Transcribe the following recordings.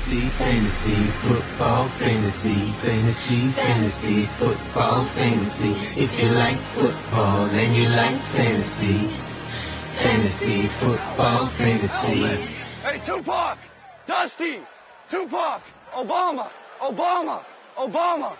Fantasy, fantasy, football, fantasy, fantasy, fantasy, football, fantasy. If you like football and you like fantasy, fantasy, football, fantasy. Hey, Tupac, Dusty, Tupac, Obama, Obama, Obama.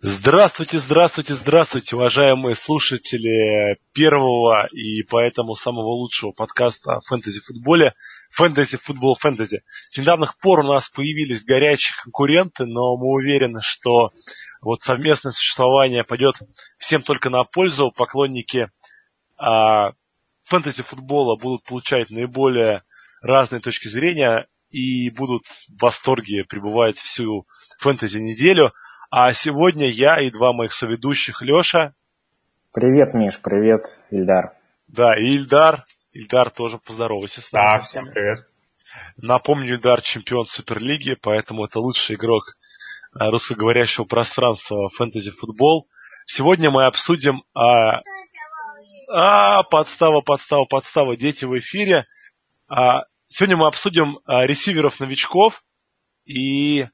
Здравствуйте, здравствуйте, здравствуйте, уважаемые слушатели первого и поэтому самого лучшего подкаста о фэнтези-футболе «Фэнтези, футбол, фэнтези». С недавних пор у нас появились горячие конкуренты, но мы уверены, что вот совместное существование пойдет всем только на пользу. Поклонники а, фэнтези-футбола будут получать наиболее разные точки зрения и будут в восторге пребывать всю фэнтези-неделю – а сегодня я и два моих соведущих, Леша. Привет, Миш, привет, Ильдар. Да, и Ильдар. Ильдар тоже поздоровайся с нами. Да, всем привет. Напомню, Ильдар чемпион Суперлиги, поэтому это лучший игрок э, русскоговорящего пространства фэнтези-футбол. Сегодня мы обсудим... А... а, подстава, подстава, подстава, дети в эфире. А, сегодня мы обсудим а, ресиверов-новичков и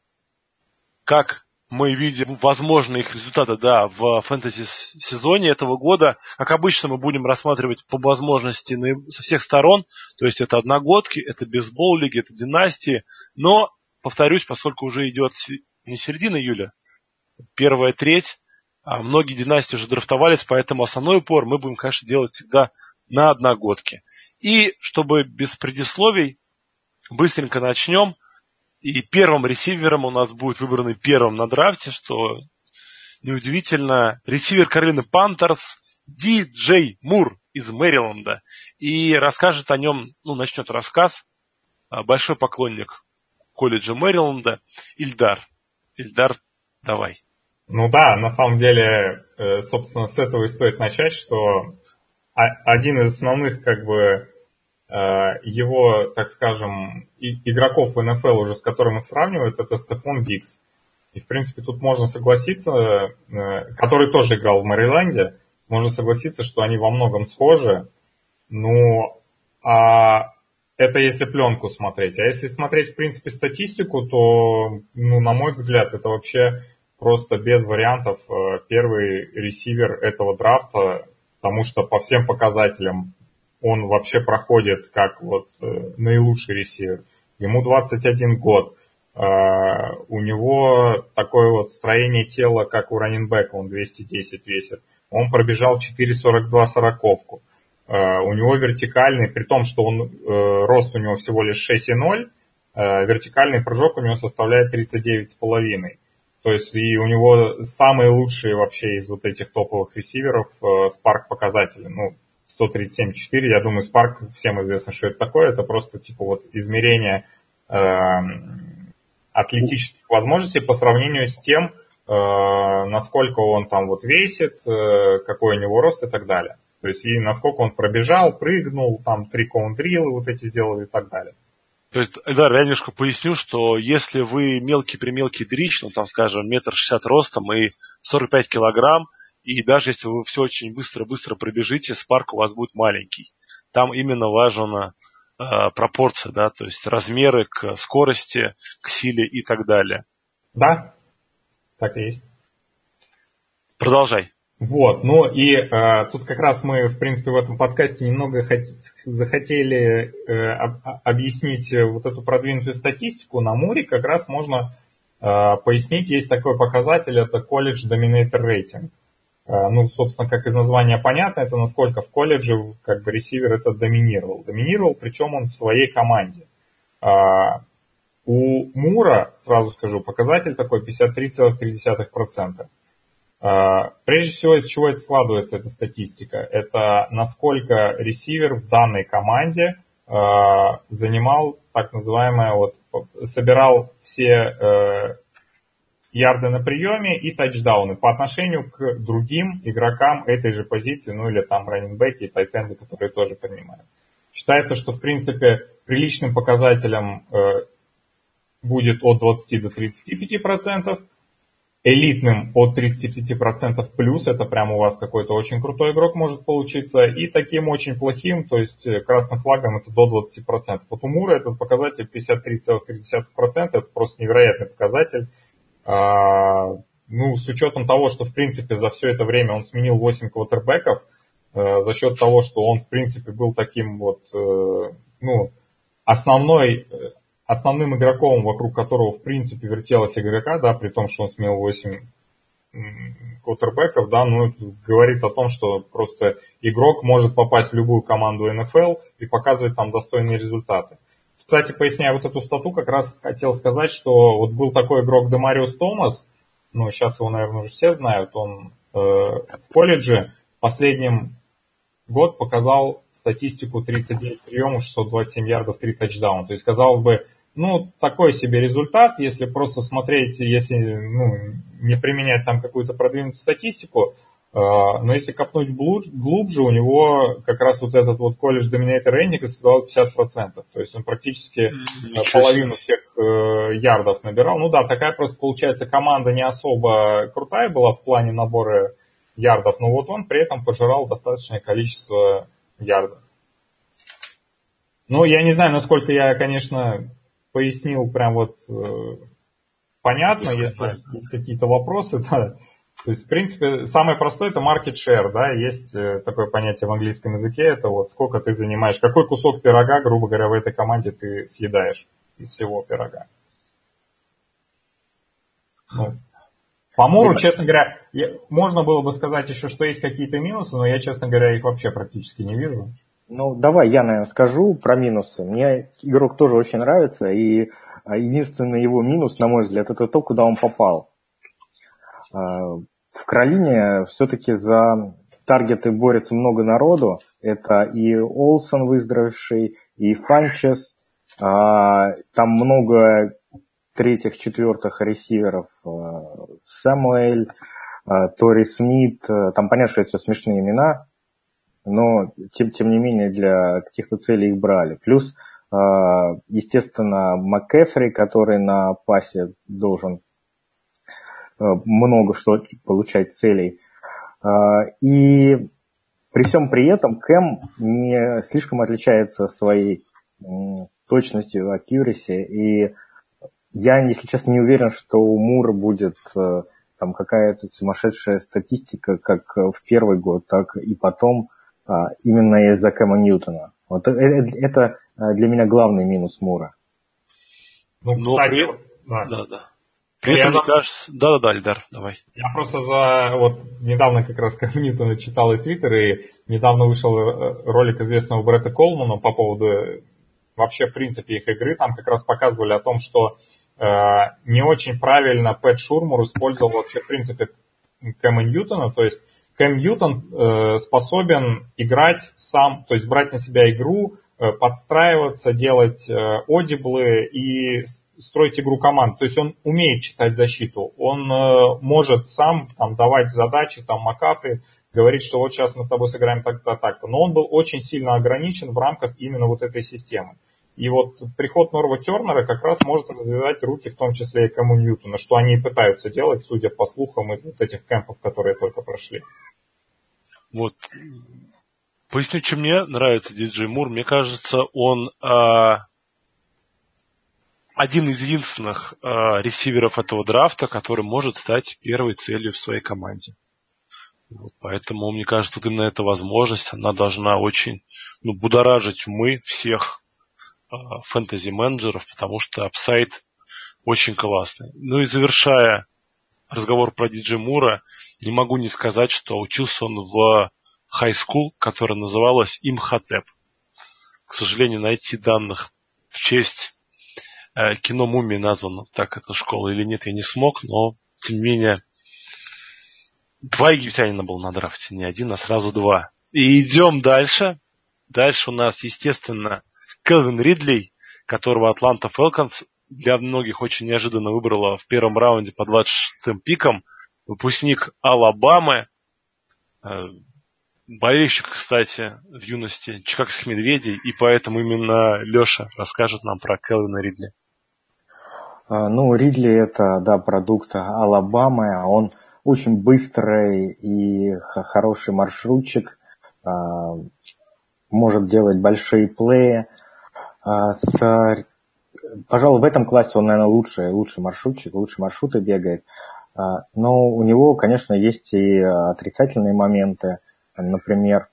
как мы видим возможные их результаты, да, в фэнтези-сезоне этого года. Как обычно, мы будем рассматривать по возможности со всех сторон. То есть это одногодки, это бейсбол-лиги, это династии. Но, повторюсь, поскольку уже идет не середина июля, первая треть, а многие династии уже драфтовались, поэтому основной упор мы будем, конечно, делать всегда на одногодке. И чтобы без предисловий, быстренько начнем – и первым ресивером у нас будет выбранный первым на драфте, что неудивительно. Ресивер Каролины Пантерс Ди Джей Мур из Мэриленда. И расскажет о нем, ну, начнет рассказ а, большой поклонник колледжа Мэриленда Ильдар. Ильдар, давай. Ну да, на самом деле, э, собственно, с этого и стоит начать, что один из основных как бы его, так скажем, игроков в НФЛ уже, с которым их сравнивают, это Стефон Дикс. И, в принципе, тут можно согласиться, э, который тоже играл в Мэриленде, можно согласиться, что они во многом схожи. Ну, а это если пленку смотреть. А если смотреть, в принципе, статистику, то, ну, на мой взгляд, это вообще просто без вариантов э, первый ресивер этого драфта, потому что по всем показателям он вообще проходит как вот э, наилучший ресивер. Ему 21 год. Uh, у него такое вот строение тела, как у раненбека, он 210 весит. Он пробежал 4.42 сороковку. Uh, у него вертикальный, при том, что он, рост у него всего лишь 6,0, вертикальный прыжок у него составляет 39,5. То есть и у него самые лучшие вообще из вот этих топовых ресиверов спарк показатели. Ну, 137.4. Я думаю, Spark всем известно, что это такое. Это просто типа вот измерение э, атлетических возможностей по сравнению с тем, э, насколько он там вот весит, э, какой у него рост и так далее. То есть и насколько он пробежал, прыгнул, там три коундрилы вот эти сделал и так далее. То есть, да, я немножко поясню, что если вы мелкий-примелкий дрич, ну там, скажем, метр шестьдесят ростом и 45 килограмм, и даже если вы все очень быстро-быстро пробежите, спарк у вас будет маленький. Там именно важна э, пропорция, да, то есть размеры к скорости, к силе и так далее. Да, так и есть. Продолжай. Вот, ну и э, тут как раз мы, в принципе, в этом подкасте немного хот- захотели э, об- объяснить вот эту продвинутую статистику. На Муре как раз можно э, пояснить, есть такой показатель, это College Dominator Rating. А, ну, собственно, как из названия понятно, это насколько в колледже как бы ресивер это доминировал. Доминировал, причем он в своей команде. А, у Мура, сразу скажу, показатель такой 53,3%. А, прежде всего, из чего это складывается, эта статистика? Это насколько ресивер в данной команде занимал так называемое, вот, собирал все э, ярды на приеме и тачдауны по отношению к другим игрокам этой же позиции, ну или там раненбеки и тайтенды, которые тоже принимают. Считается, что в принципе приличным показателем э, будет от 20 до 35 процентов. элитным от 35% плюс, это прям у вас какой-то очень крутой игрок может получиться, и таким очень плохим, то есть э, красным флагом это до 20%. Вот у Мура этот показатель 53,3%, это просто невероятный показатель. А, ну, с учетом того, что в принципе за все это время он сменил 8 квотербеков, э, за счет того, что он в принципе был таким вот, э, ну, основной основным игроком, вокруг которого, в принципе, вертелась игрока, да, при том, что он смел 8 квотербеков, да, ну, говорит о том, что просто игрок может попасть в любую команду НФЛ и показывать там достойные результаты. Кстати, поясняя вот эту стату, как раз хотел сказать, что вот был такой игрок Демариус Томас, ну, сейчас его, наверное, уже все знают, он э, в колледже последним год показал статистику 39 приемов, 627 ярдов, 3 тачдауна. То есть, казалось бы, ну, такой себе результат, если просто смотреть, если ну, не применять там какую-то продвинутую статистику, но если копнуть глубже, у него как раз вот этот вот колледж Dominator Rating создавал 50%. То есть он практически Ничего половину всех э, ярдов набирал. Ну да, такая просто получается команда не особо крутая была в плане набора ярдов, но вот он при этом пожирал достаточное количество ярдов. Ну, я не знаю, насколько я, конечно, пояснил прям вот э, понятно, если есть какие-то вопросы, да. То есть, в принципе, самое простое это market share, да, есть э, такое понятие в английском языке, это вот сколько ты занимаешь, какой кусок пирога, грубо говоря, в этой команде ты съедаешь из всего пирога. Ну, по Муру, честно говоря, я, можно было бы сказать еще, что есть какие-то минусы, но я, честно говоря, их вообще практически не вижу. Ну, давай я, наверное, скажу про минусы. Мне игрок тоже очень нравится, и а, единственный его минус, на мой взгляд, это то, куда он попал. В Кролине все-таки за таргеты борется много народу. Это и Олсон выздоровевший, и Фанчес. А, там много третьих, четвертых ресиверов. Самуэль, Тори Смит. Там понятно, что это все смешные имена но тем, тем не менее для каких-то целей их брали. Плюс, естественно, МакКефри, который на пасе должен много что получать целей. А, и при всем при этом Кэм не слишком отличается своей точностью, accuracy, и я, если честно, не уверен, что у Мура будет там какая-то сумасшедшая статистика как в первый год, так и потом – а, именно из-за Кэма Ньютона. Вот это, это для меня главный минус Мура. Ну, ну кстати, при... да. да, да. При этом, мне кажется... Да-да-да, Ильдар, давай. Я просто за... Вот недавно как раз Кэм Ньютона читал и Твиттер, и недавно вышел э, ролик известного Бретта Колмана по поводу э, вообще, в принципе, их игры. Там как раз показывали о том, что э, не очень правильно Пэт Шурмур использовал вообще, в принципе, Кэма Ньютона, то есть Кэм Ньютон э, способен играть сам, то есть брать на себя игру, э, подстраиваться, делать э, одиблы и строить игру команд. То есть он умеет читать защиту, он может сам там, давать задачи, там, Макафри, говорить, что вот сейчас мы с тобой сыграем так-то, так-то. Но он был очень сильно ограничен в рамках именно вот этой системы. И вот приход Норва Тернера как раз может развивать руки, в том числе и Кэму Ньютона, что они и пытаются делать, судя по слухам из вот этих кемпов, которые только прошли. Вот. Поясню, чем мне нравится Диджей Мур. Мне кажется, он а, один из единственных а, ресиверов этого драфта, который может стать первой целью в своей команде. Вот, поэтому, мне кажется, вот именно эта возможность, она должна очень ну, будоражить умы всех а, фэнтези-менеджеров, потому что upside очень классный. Ну и завершая разговор про Диджи Мура, не могу не сказать, что учился он в high school, которая называлась Имхотеп. К сожалению, найти данных в честь э, кино «Мумии» названа так эта школа или нет, я не смог, но, тем не менее, два египтянина было на драфте, не один, а сразу два. И идем дальше. Дальше у нас, естественно, Келвин Ридли, которого Атланта Фелконс для многих очень неожиданно выбрала в первом раунде по 26-м пиком – выпускник Алабамы, э, болельщик, кстати, в юности Чикагских медведей, и поэтому именно Леша расскажет нам про Келвина Ридли. А, ну, Ридли это, да, продукт Алабамы, а он очень быстрый и хороший маршрутчик, а, может делать большие плеи. С, пожалуй, в этом классе он, наверное, лучший, лучший маршрутчик, лучшие маршруты бегает. Но у него, конечно, есть и отрицательные моменты. Например,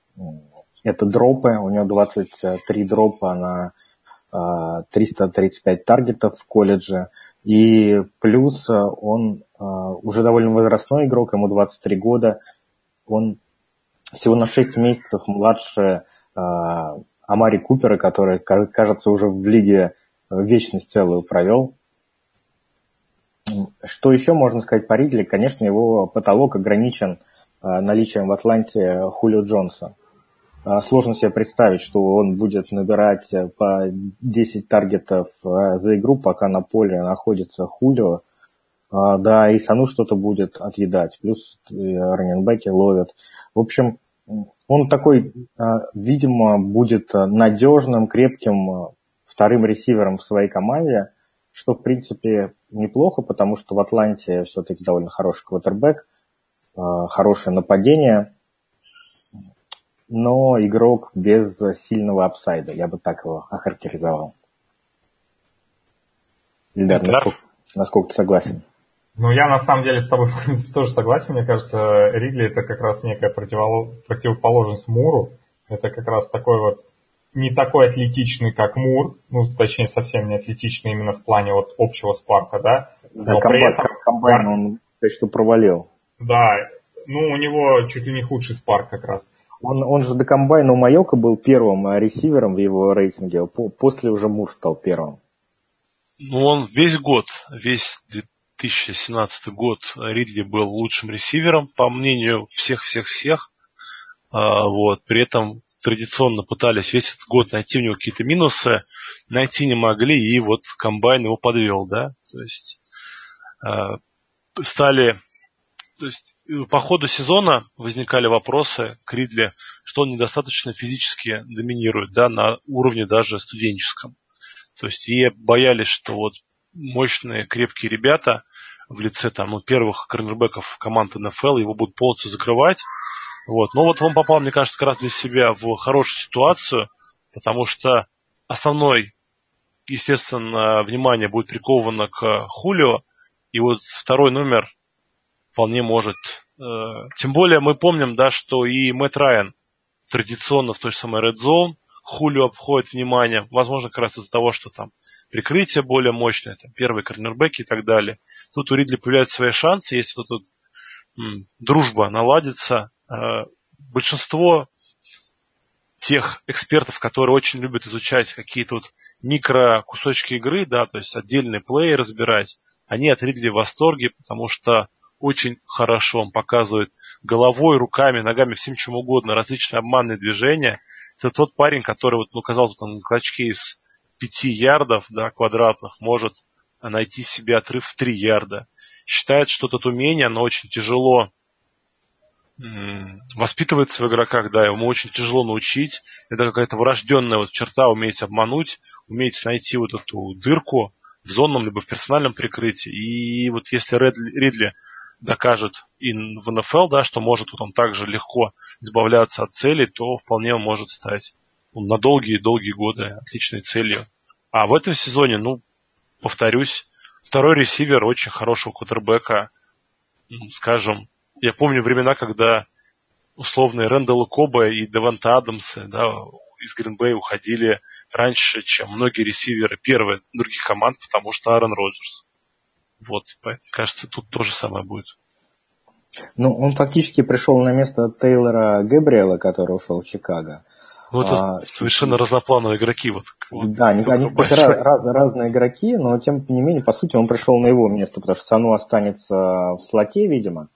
это дропы. У него 23 дропа на 335 таргетов в колледже. И плюс он уже довольно возрастной игрок, ему 23 года. Он всего на 6 месяцев младше Амари Купера, который, кажется, уже в лиге вечность целую провел. Что еще можно сказать по Ридли? Конечно, его потолок ограничен наличием в Атланте Хулио Джонса. А, сложно себе представить, что он будет набирать э, по 10 таргетов э, за игру, пока на поле находится Хулио. А, да, и Сану что-то будет отъедать. Плюс э, раненбеки ловят. В общем, он такой, видимо, будет надежным, крепким вторым ресивером в своей команде, что, в принципе, неплохо, потому что в Атланте все-таки довольно хороший квотербек, хорошее нападение – но игрок без сильного апсайда, я бы так его охарактеризовал. Ильдар, насколько, насколько ты согласен? Ну, я на самом деле с тобой, в принципе, тоже согласен. Мне кажется, Ридли это как раз некая противоположность Муру. Это как раз такой вот не такой атлетичный, как Мур, ну, точнее, совсем не атлетичный именно в плане вот общего спарка, да. Но да, комбайн, этом... комбайн он, что провалил. Да, ну, у него чуть ли не худший спарк как раз. Он, он же до комбайна у Майока был первым а, ресивером в его рейтинге, после уже Мур стал первым. Ну, он весь год, весь 2017 год Ридли был лучшим ресивером, по мнению всех-всех-всех. А, вот, при этом традиционно пытались весь этот год найти у него какие-то минусы, найти не могли, и вот комбайн его подвел, да, то есть а, стали, то есть по ходу сезона возникали вопросы к Ридли, что он недостаточно физически доминирует, да, на уровне даже студенческом. То есть и боялись, что вот мощные, крепкие ребята в лице там, ну, первых корнербеков команды НФЛ его будут полностью закрывать. Вот. Но вот он попал, мне кажется, как раз для себя в хорошую ситуацию, потому что основной, естественно, внимание будет приковано к Хулио, и вот второй номер вполне может. Э, тем более мы помним, да, что и Мэтт Райан традиционно в той же самой Red Zone Хулио обходит внимание, возможно, как раз из-за того, что там прикрытие более мощное, там, первые корнербеки и так далее. Тут у Ридли появляются свои шансы, если тут м, дружба наладится. Э, большинство тех экспертов, которые очень любят изучать какие-то микро кусочки игры, да, то есть отдельные плеи разбирать, они от Ридли в восторге, потому что очень хорошо. Он показывает головой, руками, ногами, всем чем угодно, различные обманные движения. Это тот парень, который вот, ну, казалось, там на клочке из пяти ярдов, да, квадратных, может найти себе отрыв в три ярда. Считает, что это умение, оно очень тяжело воспитывается в игроках, да, ему очень тяжело научить. Это какая-то врожденная вот черта, уметь обмануть, уметь найти вот эту дырку в зонном либо в персональном прикрытии. И вот если Ридли, Ридли докажет и в НФЛ, да, что может вот он также легко избавляться от целей, то вполне он может стать на долгие-долгие годы отличной целью. А в этом сезоне, ну, повторюсь, второй ресивер очень хорошего квотербека, скажем, я помню времена, когда условные Рэндалл Коба и Деванта Адамсы да, из Гринбея уходили раньше, чем многие ресиверы первые других команд, потому что Аарон Роджерс. Вот, кажется, тут то же самое будет. Ну, он фактически пришел на место Тейлора Габриэла, который ушел в Чикаго. Ну, это а, совершенно и... разноплановые игроки. Вот, вот, да, они, они кстати, раз, раз, разные игроки, но тем не менее, по сути, он пришел на его место, потому что Сану останется в слоте, видимо.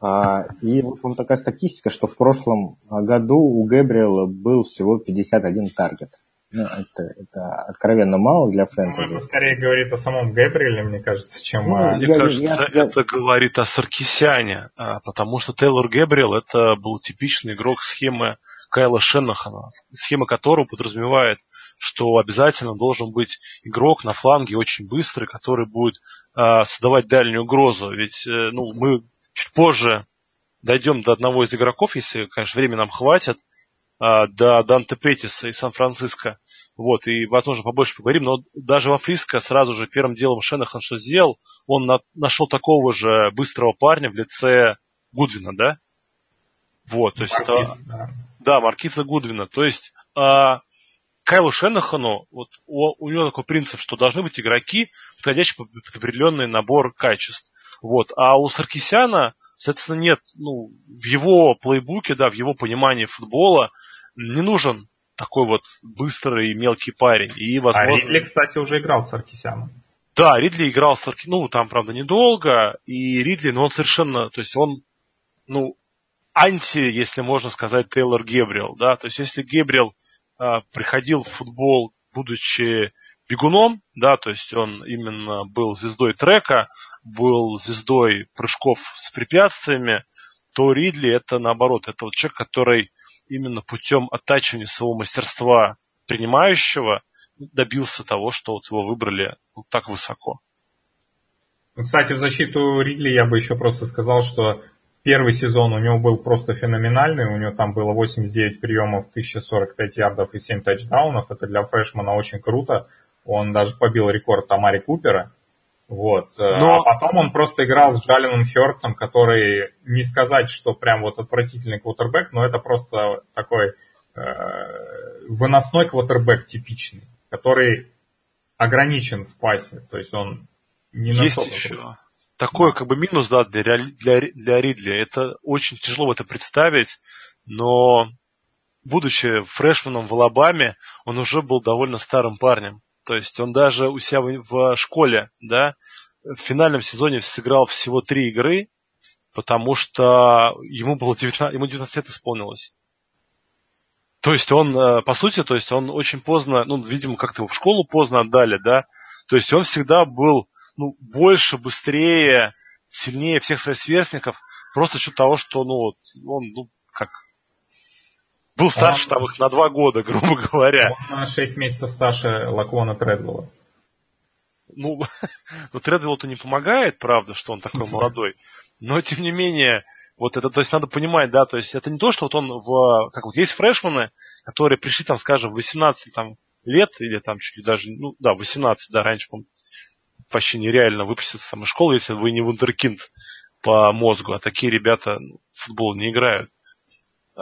А, и вот вам такая статистика, что в прошлом году у Габриэла был всего 51 таргет. Ну, это, это откровенно мало для фэнтези. Ну, это скорее говорит о самом Гэбриэле, мне кажется, чем ну, о... Мне я, кажется, я, это я... говорит о Саркисяне, а, потому что Тейлор Гэбриэл это был типичный игрок схемы Кайла Шеннахана, схема которого подразумевает что обязательно должен быть игрок на фланге очень быстрый, который будет э, создавать дальнюю угрозу. Ведь э, ну, мы чуть позже дойдем до одного из игроков, если, конечно, времени нам хватит, до Данте Петиса из Сан-Франциско. Вот, и, возможно, побольше поговорим, но даже во Фриско сразу же первым делом Шенахан что сделал, он на, нашел такого же быстрого парня в лице Гудвина, да? Вот, то есть Маркиз, это... Да. да, Маркиза Гудвина. То есть а, Кайлу Шенахану, вот у, у него такой принцип, что должны быть игроки, подходящие под определенный набор качеств. Вот. А у Саркисяна, соответственно, нет, ну, в его плейбуке, да, в его понимании футбола не нужен такой вот быстрый и мелкий парень. И, возможно... А Ридли, кстати, уже играл с Саркисяном. Да, Ридли играл с Саркисяном, ну, там, правда, недолго, и Ридли, ну, он совершенно, то есть он, ну, анти, если можно сказать, Тейлор Гебриэл, да, то есть если Гебриэл а, приходил в футбол, будучи бегуном, да, то есть он именно был звездой трека, был звездой прыжков с препятствиями, то Ридли это наоборот, это вот человек, который именно путем оттачивания своего мастерства принимающего добился того, что вот его выбрали вот так высоко. Кстати, в защиту Ридли я бы еще просто сказал, что Первый сезон у него был просто феноменальный, у него там было 89 приемов, 1045 ярдов и 7 тачдаунов. Это для фрешмана очень круто. Он даже побил рекорд Амари Купера. Вот. Но... А потом он просто играл с Джалином Хёрцем, который, не сказать, что прям вот отвратительный квотербек, но это просто такой э, выносной квотербек типичный, который ограничен в пасе. То есть он не Есть еще такой как бы минус, да, для, для, для Ридли. Это очень тяжело это представить, но будучи фрешманом в Алабаме, он уже был довольно старым парнем. То есть он даже у себя в, школе, да, в финальном сезоне сыграл всего три игры, потому что ему было 19, ему 19 лет исполнилось. То есть он, э, по сути, то есть он очень поздно, ну, видимо, как-то его в школу поздно отдали, да, то есть он всегда был ну, больше, быстрее, сильнее всех своих сверстников, просто за счет того, что, ну, он, ну, как, был старше он, там их на два года, грубо говоря. Он на шесть месяцев старше Лаквона Тредвелла. Ну, ну Тредвеллу-то не помогает, правда, что он такой молодой. Но, тем не менее, вот это, то есть надо понимать, да, то есть это не то, что вот он в, как вот есть фрешманы, которые пришли там, скажем, в 18 там, лет, или там чуть ли даже, ну да, 18, да, раньше, по почти нереально выпуститься там из школы, если вы не вундеркинд по мозгу, а такие ребята в футбол не играют.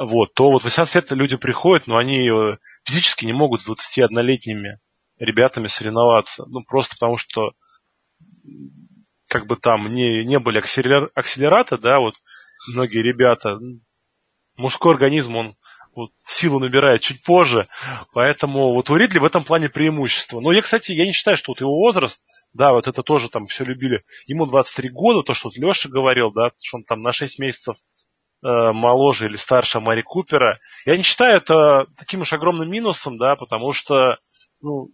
Вот, то вот 18 лет люди приходят, но они э, физически не могут с 21-летними ребятами соревноваться. Ну, просто потому что как бы там не, не были акселер, акселераты, да, вот многие ребята, мужской организм, он вот, силу набирает чуть позже, поэтому вот у Ридли в этом плане преимущество. Но я, кстати, я не считаю, что вот его возраст – да, вот это тоже там все любили. Ему 23 года, то, что вот Леша говорил, да, что он там на 6 месяцев моложе или старше Мари Купера. Я не считаю это таким уж огромным минусом, да, потому что, ну...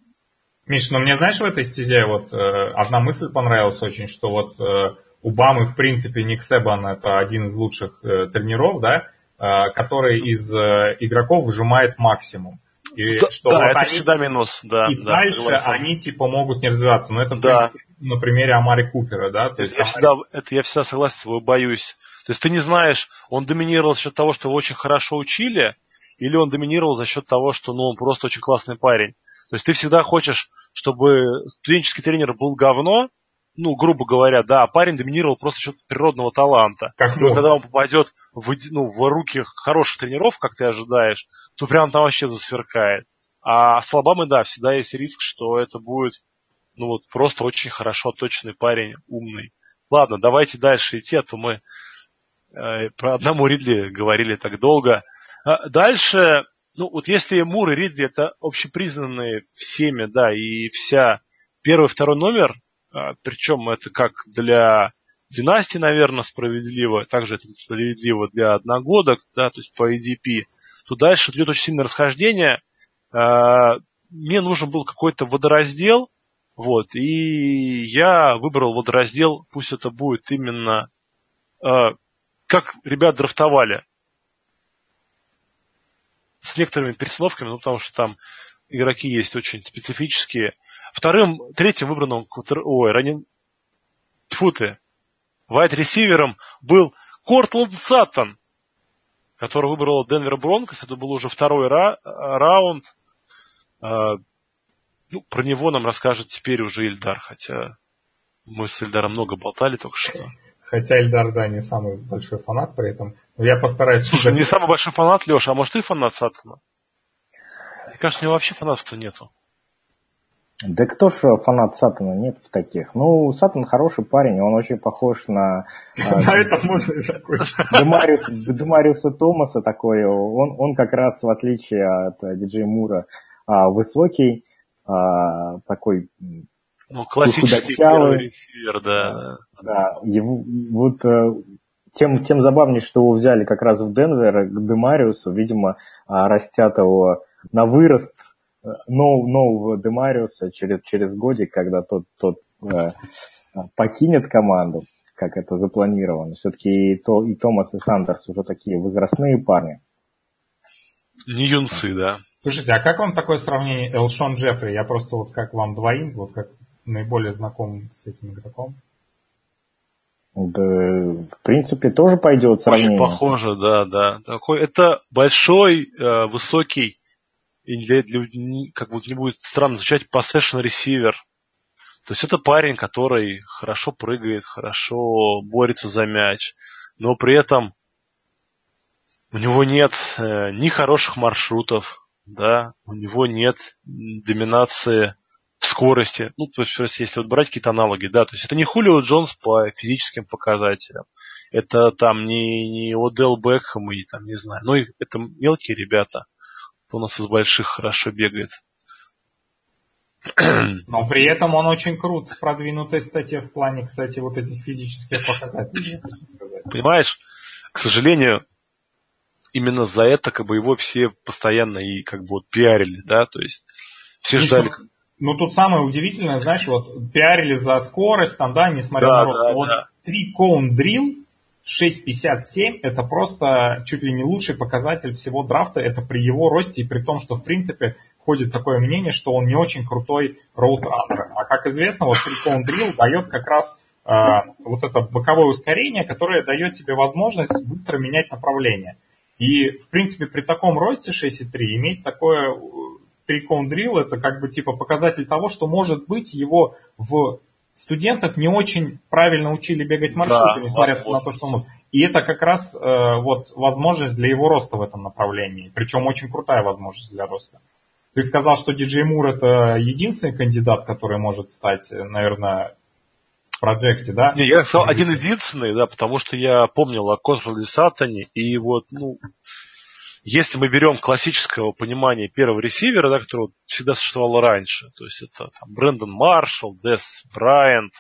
Миш, ну мне, знаешь, в этой стезе вот э, одна мысль понравилась очень, что вот э, у Бамы, в принципе, Ник Себан это один из лучших э, тренеров, да, э, который из э, игроков выжимает максимум. И да, что да вот это они, всегда минус. Да, и да, дальше согласен. они типа могут не развиваться. Но это, в да. принципе, на примере Амари Купера, да? То есть, я, Амари... всегда, это я всегда согласен тобой, боюсь. То есть ты не знаешь, он доминировал за счет того, что его очень хорошо учили, или он доминировал за счет того, что ну, он просто очень классный парень. То есть ты всегда хочешь, чтобы студенческий тренер был говно, ну, грубо говоря, да, а парень доминировал просто за счет природного таланта. Как Но когда он попадет в, ну, в руки хороших тренеров, как ты ожидаешь, то прям там вообще засверкает. А с Алабамой, да, всегда есть риск, что это будет, ну вот, просто очень хорошо точный парень, умный. Ладно, давайте дальше идти, а то мы про одному Ридли говорили так долго. А дальше, ну вот если Мур и Ридли это общепризнанные всеми, да, и вся первый, второй номер, а, причем это как для династии, наверное, справедливо, также это справедливо для одногодок, да, то есть по EDP, то дальше идет очень сильное расхождение. А, мне нужен был какой-то водораздел, вот, и я выбрал водораздел, пусть это будет именно как ребят драфтовали. С некоторыми перестановками, ну, потому что там игроки есть очень специфические. Вторым, третьим выбранным, ой, ранен, тьфу ты, вайт-ресивером был Кортланд Саттон, который выбрал Денвер Бронкос. Это был уже второй ра- раунд. А, ну, про него нам расскажет теперь уже Ильдар, хотя мы с Ильдаром много болтали только что. Хотя Ильдар, да, не самый большой фанат при этом. Но я постараюсь... Слушай, не самый большой фанат, Леша, а может ты фанат Саттона? Мне кажется, у него вообще фанатов-то нету. Да кто ж фанат Сатана? Нет в таких. Ну, Сатан хороший парень, он очень похож на... А, на это можно и закончить. Демариуса Томаса такой. Он, он как раз, в отличие от диджея Мура, а, высокий, а, такой ну, классический первый ресивер, да. Да, его, вот э, тем, тем забавнее, что его взяли как раз в Денвер к Демариусу, видимо, растят его на вырост нов, нового Демариуса через, через годик, когда тот, тот э, покинет команду, как это запланировано. Все-таки и, то, и Томас, и Сандерс уже такие возрастные парни. Не юнцы, да. Слушайте, а как вам такое сравнение Элшон Джеффри? Я просто вот как вам двоим, вот как наиболее знаком с этим игроком. Да, в принципе, тоже пойдет сравнение. Очень похоже, да, да. Такой, это большой, э, высокий и для, для, как бы не будет странно звучать, possession receiver. То есть это парень, который хорошо прыгает, хорошо борется за мяч, но при этом у него нет э, ни хороших маршрутов, да, у него нет доминации скорости. Ну, то есть, если вот брать какие-то аналоги, да, то есть это не Хулио Джонс по физическим показателям, это там не, не Одел Бекхэм и там, не знаю, ну, это мелкие ребята у нас из больших хорошо бегает. Но при этом он очень крут в продвинутой статье в плане, кстати, вот этих физических показателей. Понимаешь, к сожалению, именно за это как бы его все постоянно и как бы вот пиарили, да, то есть все ждали. Ну тут самое удивительное, знаешь, вот пиарили за скорость, там, да, несмотря да, на рост. Да, вот да. три коун дрил 6.57 это просто чуть ли не лучший показатель всего драфта. Это при его росте и при том, что в принципе ходит такое мнение, что он не очень крутой роутранер. А как известно, вот Recon Drill дает как раз э, вот это боковое ускорение, которое дает тебе возможность быстро менять направление. И в принципе при таком росте 6.3 иметь такое Tricon Drill это как бы типа показатель того, что может быть его в студентов не очень правильно учили бегать маршруты, да, несмотря возможно. на то, что он может. И это как раз э, вот возможность для его роста в этом направлении. Причем очень крутая возможность для роста. Ты сказал, что диджей Мур это единственный кандидат, который может стать, наверное, в проекте, да? Не, я сказал один единственный, да, потому что я помнил о Контроле Сатане, и вот, ну, если мы берем классического понимания первого ресивера, да, которого всегда существовало раньше, то есть это там, Брэндон Маршалл, Дес Брайант,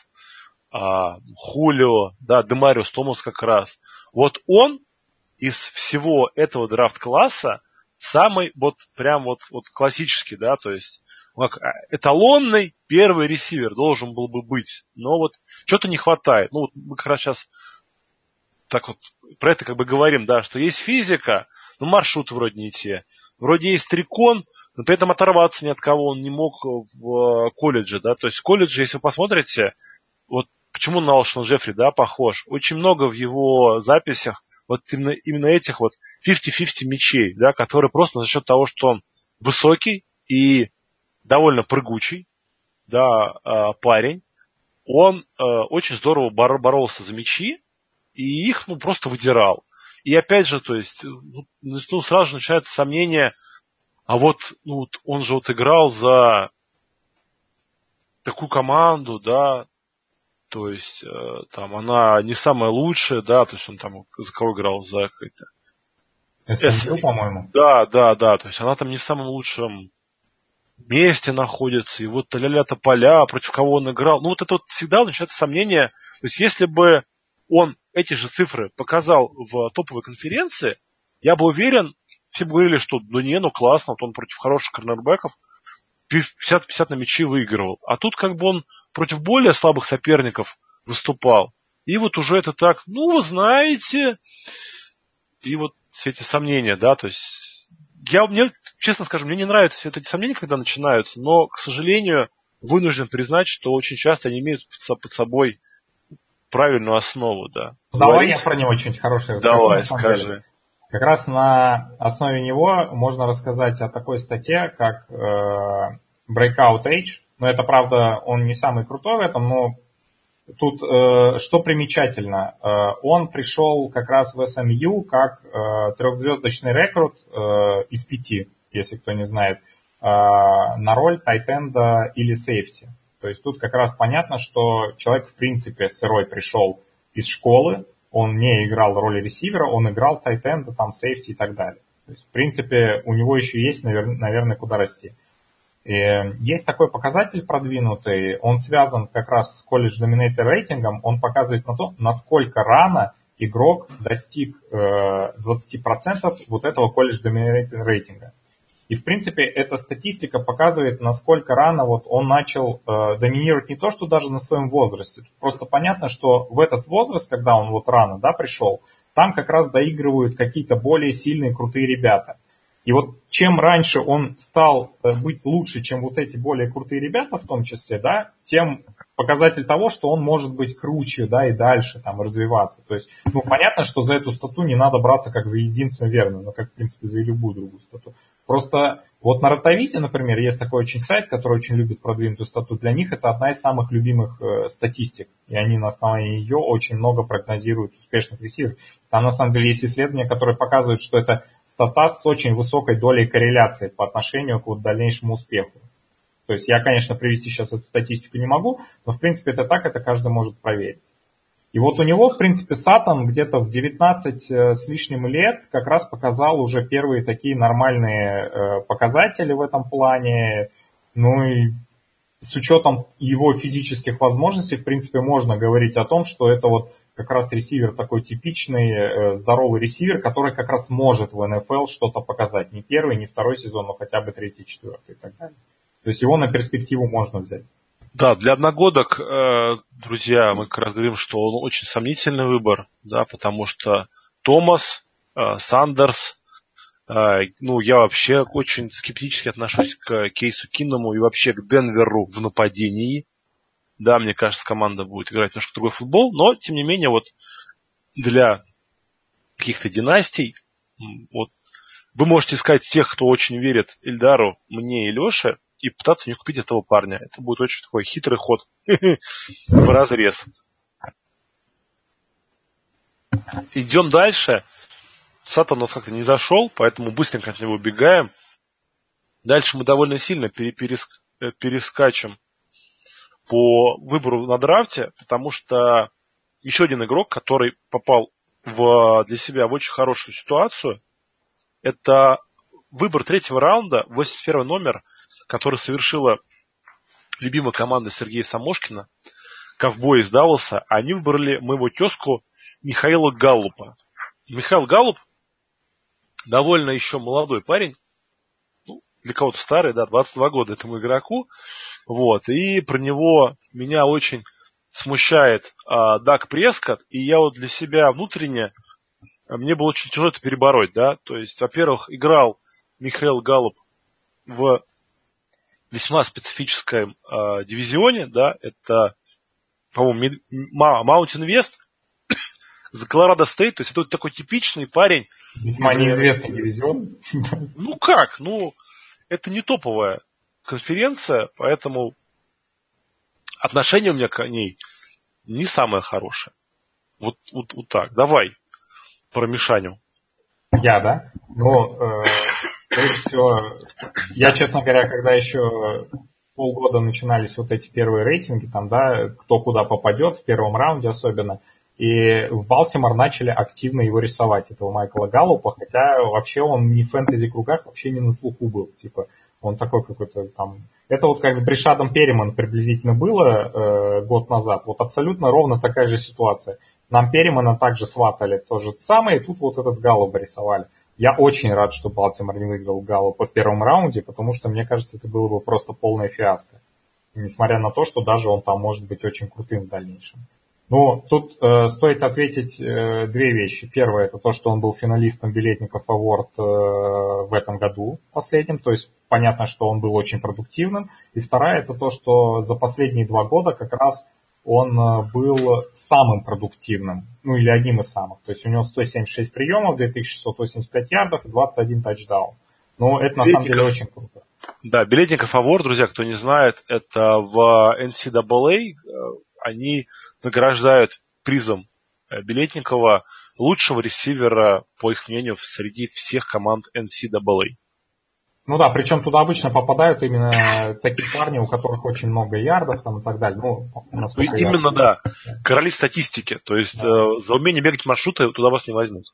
а, Хулио, да, Демариус Томас как раз. Вот он из всего этого драфт-класса самый вот прям вот, вот классический, да, то есть как а, эталонный первый ресивер должен был бы быть. Но вот что-то не хватает. Ну вот мы как раз сейчас так вот про это как бы говорим, да, что есть физика, ну, маршрут вроде не те. Вроде есть трикон, но при этом оторваться ни от кого он не мог в э, колледже, да. То есть колледж, если вы посмотрите, вот почему на Алшон Джеффри, да, похож. Очень много в его записях вот именно, именно этих вот 50-50 мячей, да, которые просто за счет того, что он высокий и довольно прыгучий, да, э, парень, он э, очень здорово боролся за мячи и их, ну, просто выдирал. И опять же, то есть, ну, ну сразу же начинается сомнение, а вот, ну, он же вот играл за такую команду, да, то есть, э, там, она не самая лучшая, да, то есть он там за кого играл, за какой-то... СМУ, по-моему. Да, да, да, то есть она там не в самом лучшем месте находится, и вот ля-ля-то поля, против кого он играл. Ну, вот это вот всегда начинается сомнение. То есть, если бы он эти же цифры показал в топовой конференции, я бы уверен, все говорили, что ну не, ну классно, вот он против хороших корнербеков 50-50 на мячи выигрывал. А тут как бы он против более слабых соперников выступал. И вот уже это так, ну вы знаете, и вот все эти сомнения, да, то есть я, мне, честно скажу, мне не нравятся все эти сомнения, когда начинаются, но, к сожалению, вынужден признать, что очень часто они имеют под собой правильную основу, да. Давай Говорить? я про него что-нибудь хорошее расскажу. Давай, скажи. Деле. Как раз на основе него можно рассказать о такой статье, как э, Breakout Age. Но это, правда, он не самый крутой в этом, но тут э, что примечательно, э, он пришел как раз в SMU как э, трехзвездочный рекрут э, из пяти, если кто не знает, э, на роль тайтенда или сейфти. То есть тут как раз понятно, что человек в принципе сырой пришел из школы, он не играл роли ресивера, он играл тайтенда, там сейфти и так далее. То есть в принципе у него еще есть, наверное, куда расти. И есть такой показатель продвинутый, он связан как раз с колледж Dominator рейтингом, он показывает на то, насколько рано игрок достиг 20% э, вот этого колледж Dominator рейтинга. И, в принципе, эта статистика показывает, насколько рано вот он начал э, доминировать не то, что даже на своем возрасте. Просто понятно, что в этот возраст, когда он вот рано да, пришел, там как раз доигрывают какие-то более сильные, крутые ребята. И вот чем раньше он стал э, быть лучше, чем вот эти более крутые ребята в том числе, да, тем показатель того, что он может быть круче, да, и дальше там развиваться. То есть, ну, понятно, что за эту стату не надо браться как за единственную верную, но как, в принципе, за любую другую стату. Просто вот на Ротовизе, например, есть такой очень сайт, который очень любит продвинутую стату. Для них это одна из самых любимых э, статистик. И они на основании ее очень много прогнозируют успешных ресиверов. Там на самом деле есть исследования, которые показывают, что это стата с очень высокой долей корреляции по отношению к вот дальнейшему успеху. То есть я, конечно, привести сейчас эту статистику не могу, но в принципе это так, это каждый может проверить. И вот у него, в принципе, Сатан где-то в 19 э, с лишним лет как раз показал уже первые такие нормальные э, показатели в этом плане. Ну и с учетом его физических возможностей, в принципе, можно говорить о том, что это вот как раз ресивер такой типичный, э, здоровый ресивер, который как раз может в НФЛ что-то показать. Не первый, не второй сезон, но хотя бы третий, четвертый и так далее. То есть его на перспективу можно взять. Да, для одногодок, э, друзья, мы как раз говорим, что он очень сомнительный выбор, да, потому что Томас, э, Сандерс, э, ну, я вообще очень скептически отношусь к Кейсу Кинному и вообще к Денверу в нападении. Да, мне кажется, команда будет играть немножко другой футбол, но, тем не менее, вот для каких-то династий, вот, вы можете искать тех, кто очень верит Ильдару, мне и Леше, и пытаться не купить этого парня. Это будет очень такой хитрый ход в разрез. Идем дальше. Сатан у нас как-то не зашел, поэтому быстренько от него убегаем. Дальше мы довольно сильно переск... Э, перескачем по выбору на драфте, потому что еще один игрок, который попал в, для себя в очень хорошую ситуацию, это выбор третьего раунда, 81 номер – который совершила любимая команда Сергея Самошкина, ковбой из Далласа, они выбрали моего тезку Михаила Галлупа. Михаил Галлуп довольно еще молодой парень, ну, для кого-то старый, да, 22 года этому игроку, вот, и про него меня очень смущает а, Дак Прескот, и я вот для себя внутренне, а, мне было очень тяжело это перебороть, да, то есть, во-первых, играл Михаил Галлуп в весьма специфическом э, дивизионе, да, это, по-моему, Mountain West за Колорадо Стейт, то есть это такой типичный парень. Весьма неизвестный дивизион. Ну как, ну, это не топовая конференция, поэтому отношение у меня к ней не самое хорошее. Вот, вот, вот так. Давай про Мишаню. Я, да? Ну, э, Всего, я, честно говоря, когда еще полгода начинались вот эти первые рейтинги, там, да, кто куда попадет, в первом раунде особенно, и в Балтимор начали активно его рисовать, этого Майкла Галлупа, хотя вообще он не в фэнтези-кругах, вообще не на слуху был, типа, он такой какой-то там... Это вот как с Бришадом Перриман приблизительно было э, год назад, вот абсолютно ровно такая же ситуация. Нам Перримана также сватали. То же самое, и тут вот этот Галлуп рисовали. Я очень рад, что Балтимор не выиграл Галлупа в первом раунде, потому что, мне кажется, это было бы просто полная фиаско. Несмотря на то, что даже он там может быть очень крутым в дальнейшем. Ну, тут э, стоит ответить э, две вещи. Первое, это то, что он был финалистом Билетников Award э, в этом году последнем, то есть понятно, что он был очень продуктивным. И вторая, это то, что за последние два года как раз он э, был самым продуктивным, ну или одним из самых. То есть у него 176 приемов, 2685 ярдов и 21 тачдаун. Но это на самом деле очень круто. Да, Билетников Award, друзья, кто не знает, это в NCAA, э, они награждают призом э, Билетникова лучшего ресивера, по их мнению, среди всех команд NCAA. Ну да, причем туда обычно попадают именно такие парни, у которых очень много ярдов там и так далее. Ну, ну именно, ярдов. да. Короли статистики. То есть да. э, за умение бегать маршруты туда вас не возьмут.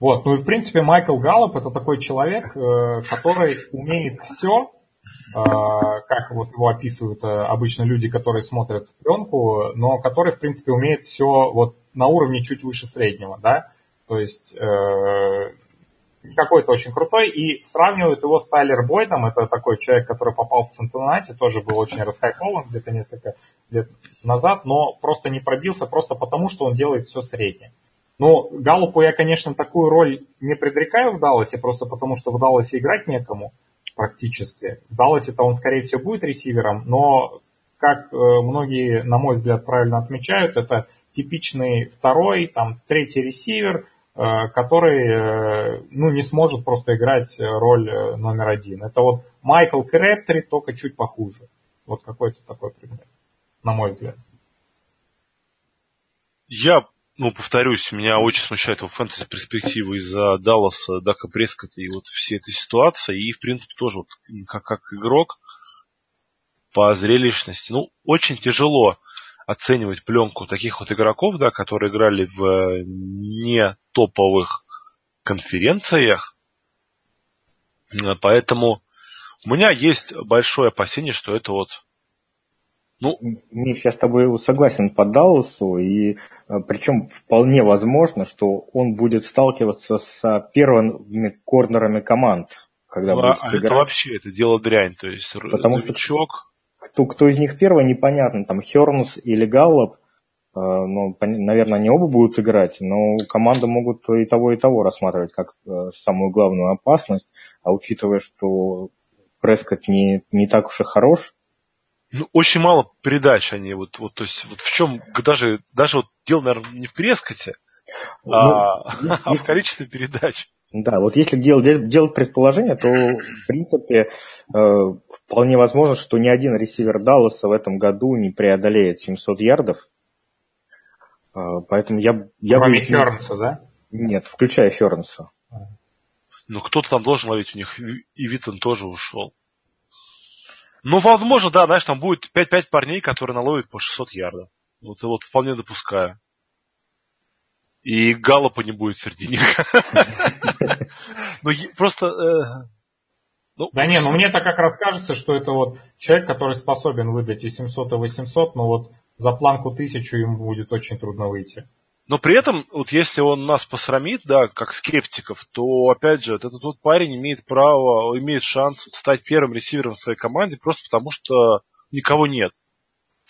Вот, ну и в принципе Майкл Галлоп это такой человек, э, который умеет все, э, как вот его описывают э, обычно люди, которые смотрят пленку, но который в принципе умеет все вот на уровне чуть выше среднего, да. То есть какой-то очень крутой, и сравнивают его с Тайлер Бойдом, это такой человек, который попал в Центенати, тоже был очень расхайпован где-то несколько лет назад, но просто не пробился, просто потому, что он делает все среднее. Ну, Галлупу я, конечно, такую роль не предрекаю в Далласе, просто потому что в Далласе играть некому практически. В Далласе-то он, скорее всего, будет ресивером, но, как э, многие, на мой взгляд, правильно отмечают, это типичный второй, там, третий ресивер – который э, ну, не сможет просто играть роль э, номер один. Это вот Майкл Крэптри, только чуть похуже. Вот какой-то такой пример, на мой взгляд. Я, ну, повторюсь, меня очень смущает его фэнтези перспективы из-за Далласа, Дака Прескота и вот всей этой ситуации. И, в принципе, тоже вот как, как игрок по зрелищности. Ну, очень тяжело оценивать пленку таких вот игроков, да, которые играли в э, не топовых конференциях. Э, поэтому у меня есть большое опасение, что это вот ну, Миш, я с тобой согласен по Далласу, и э, причем вполне возможно, что он будет сталкиваться с первыми корнерами команд, когда ну, будет а играть. Это вообще это дело дрянь, то есть Потому новичок... Кто, кто из них первый, непонятно, там Хернс или Галлоп, ну, наверное, они оба будут играть, но команды могут и того, и того рассматривать как э, самую главную опасность, а учитывая, что Прескотт не, не так уж и хорош, ну, очень мало передач они, вот, вот, то есть, вот в чем, даже, даже вот дело, наверное, не в Прескоте, ну, а, ну, а в количестве передач. Да, вот если делать, делать предположение, то, в принципе, э, вполне возможно, что ни один ресивер Далласа в этом году не преодолеет 700 ярдов. Э, поэтому я... я Кроме бы... Хернса, да? Нет, включая Хернса. Ну, кто-то там должен ловить у них, и Витон тоже ушел. Ну, возможно, да, знаешь, там будет 5-5 парней, которые наловят по 600 ярдов. Вот, вот вполне допускаю. И Галлопа не будет среди них. Ну, просто... Э, ну, да не, ну мне-то как раз кажется, что это вот человек, который способен выдать и 700, и 800, но вот за планку 1000 ему будет очень трудно выйти. Но при этом, вот если он нас посрамит, да, как скептиков, то, опять же, этот тот парень имеет право, имеет шанс стать первым ресивером в своей команде просто потому, что никого нет.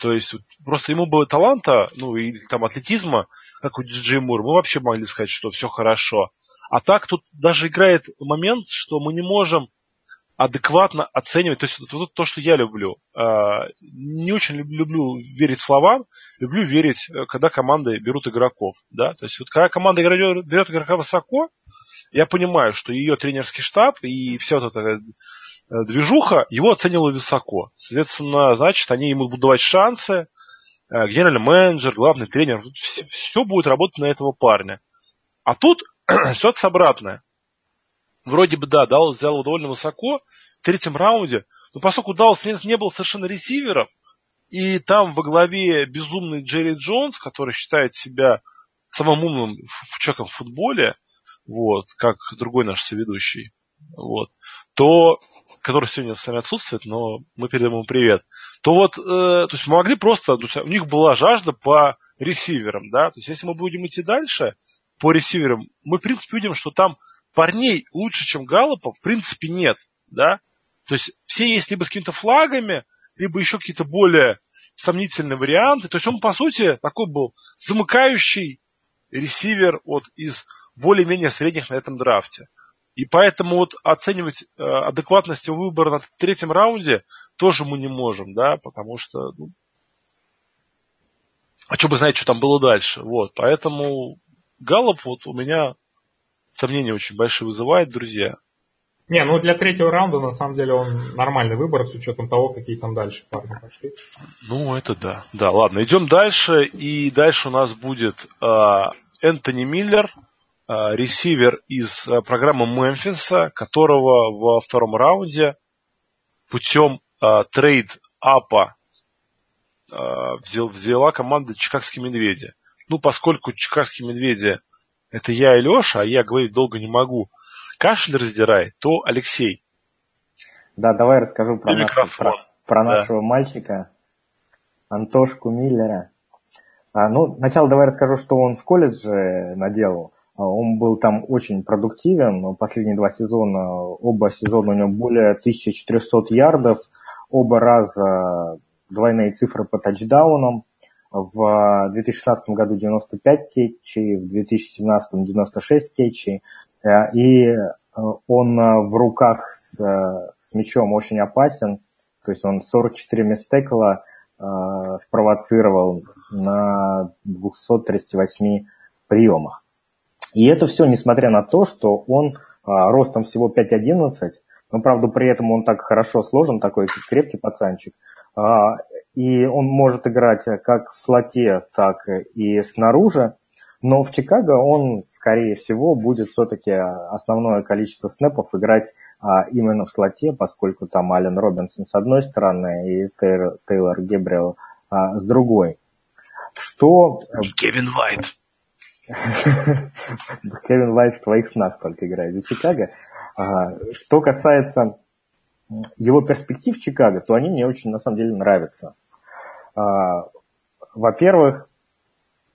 То есть просто ему было таланта, ну или там атлетизма, как у Диджей Мур, мы вообще могли сказать, что все хорошо. А так тут даже играет момент, что мы не можем адекватно оценивать. То есть вот то, что я люблю. А, не очень люблю верить словам, люблю верить, э, когда команды берут игроков. Да? То есть вот когда команда берет игрока высоко, я понимаю, что ее тренерский штаб и вся вот эта движуха, его оценивала высоко. Соответственно, значит, они ему будут давать шансы, э, генеральный менеджер, главный тренер, все, все будет работать на этого парня. А тут ситуация обратная. Вроде бы, да, Даллас взял его довольно высоко в третьем раунде, но поскольку у Даллас не, не было совершенно ресиверов, и там во главе безумный Джерри Джонс, который считает себя самым умным человеком в футболе, вот, как другой наш соведущий, вот, то, который сегодня с нами отсутствует, но мы передаем ему привет, то вот, э, то есть мы могли просто, то есть у них была жажда по ресиверам, да, то есть если мы будем идти дальше по ресиверам, мы в принципе видим, что там парней лучше, чем Галлопа, в принципе нет, да, то есть все есть либо с какими-то флагами, либо еще какие-то более сомнительные варианты. То есть он, по сути, такой был замыкающий ресивер вот из более-менее средних на этом драфте. И поэтому вот оценивать э, адекватность его выбора на третьем раунде тоже мы не можем, да, потому что, ну, а что бы знать, что там было дальше. Вот, поэтому Галлоп вот у меня сомнения очень большие вызывает, друзья. Не, ну для третьего раунда на самом деле он нормальный выбор с учетом того, какие там дальше парни пошли. Ну, это да. Да, ладно, идем дальше. И дальше у нас будет э, Энтони Миллер, ресивер из э, программы Мемфиса, которого во втором раунде путем э, trade up а э, взял, взяла команда Чикагские Медведи. Ну, поскольку Чикагские Медведи это я и Леша, а я говорить долго не могу, кашель раздирает, то Алексей. Да, давай расскажу про, нашего, про, про да. нашего мальчика, Антошку Миллера. А, ну, сначала давай расскажу, что он в колледже наделал. Он был там очень продуктивен. Последние два сезона, оба сезона у него более 1400 ярдов, оба раза двойные цифры по тачдаунам. В 2016 году 95 кетчей, в 2017 96 кетчей. Э, и э, он э, в руках с, с мячом очень опасен. То есть он 44 мистекла спровоцировал на 238 приемах. И это все несмотря на то, что он ростом всего 5.11, но, правда, при этом он так хорошо сложен, такой крепкий пацанчик. И он может играть как в слоте, так и снаружи. Но в Чикаго он, скорее всего, будет все-таки основное количество снэпов играть а, именно в слоте, поскольку там Ален Робинсон с одной стороны и Тейлор, Тейлор Гебриэл а, с другой. Что... И Кевин Вайт. Кевин Вайт в твоих снах только играет за Чикаго. А, что касается его перспектив Чикаго, то они мне очень на самом деле нравятся. А, во-первых,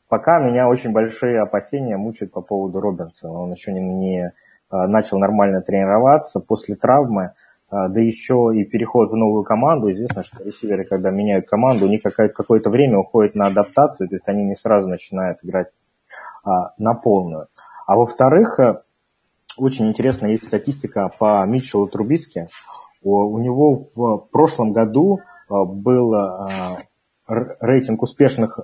Пока меня очень большие опасения мучают по поводу Робинсона. Он еще не, не а, начал нормально тренироваться после травмы, да еще и переход в новую команду. Известно, что ресиверы, когда меняют команду, у них какое-то время уходит на адаптацию, то есть они не сразу начинают играть на полную. А во-вторых, э, очень интересная есть статистика по Митчеллу Трубицке. У него в прошлом году был рейтинг успешных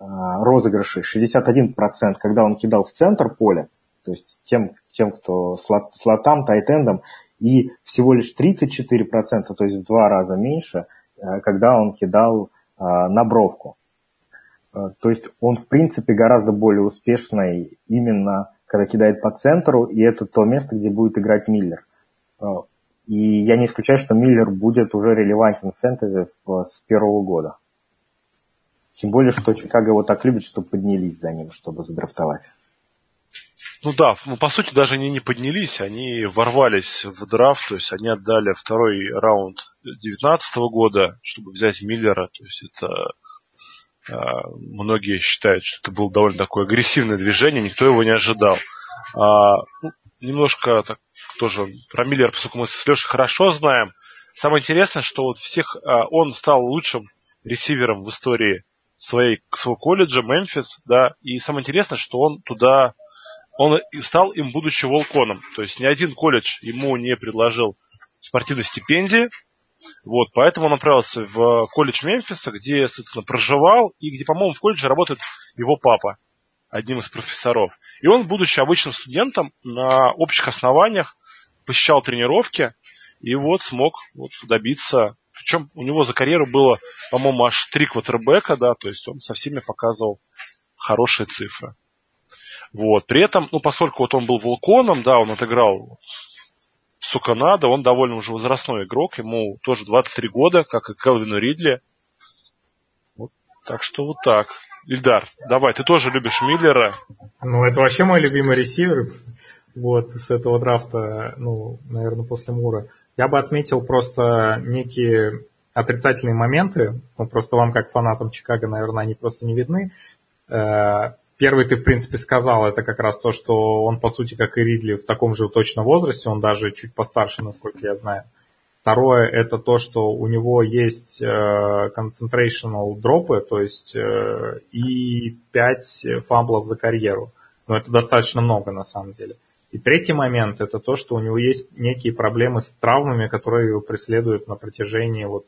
а, розыгрышей 61%, когда он кидал в центр поля, то есть тем, тем кто слот, слотам, тайтендом, и всего лишь 34%, то есть в два раза меньше, э, когда он кидал а, на бровку. Э, то есть он, в принципе, гораздо более успешный именно когда кидает по центру, и это то место, где будет играть Миллер. Э, и я не исключаю, что Миллер будет уже релевантен в фэнтези с первого года. Тем более, что Чикаго его так любит, что поднялись за ним, чтобы задрафтовать. Ну да, ну, по сути даже они не поднялись, они ворвались в драфт, то есть они отдали второй раунд 2019 года, чтобы взять Миллера, то есть это многие считают, что это было довольно такое агрессивное движение, никто его не ожидал. А, ну, немножко так тоже про Миллера, поскольку мы с Лешей хорошо знаем. Самое интересное, что вот всех а, он стал лучшим ресивером в истории своей, своего колледжа, Мемфис, да, и самое интересное, что он туда, он стал им, будучи волконом, то есть ни один колледж ему не предложил спортивной стипендии, вот, поэтому он направился в колледж Мемфиса, где, соответственно, проживал, и где, по-моему, в колледже работает его папа, одним из профессоров. И он, будучи обычным студентом, на общих основаниях посещал тренировки, и вот смог вот добиться причем у него за карьеру было, по-моему, аж три квотербека, да, то есть он со всеми показывал хорошие цифры. Вот. При этом, ну, поскольку вот он был вулконом, да, он отыграл сука надо, он довольно уже возрастной игрок, ему тоже 23 года, как и Келвину Ридли. Вот, так что вот так. Ильдар, давай, ты тоже любишь Миллера. Ну, это вообще мой любимый ресивер. Вот, с этого драфта, ну, наверное, после Мура. Я бы отметил просто некие отрицательные моменты, ну, просто вам как фанатам Чикаго, наверное, они просто не видны. Э, первый ты, в принципе, сказал, это как раз то, что он, по сути, как и Ридли, в таком же точно возрасте, он даже чуть постарше, насколько я знаю. Второе – это то, что у него есть concentrational дропы, то есть и 5 фамблов за карьеру. Но это достаточно много на самом деле. И третий момент – это то, что у него есть некие проблемы с травмами, которые его преследуют на протяжении вот,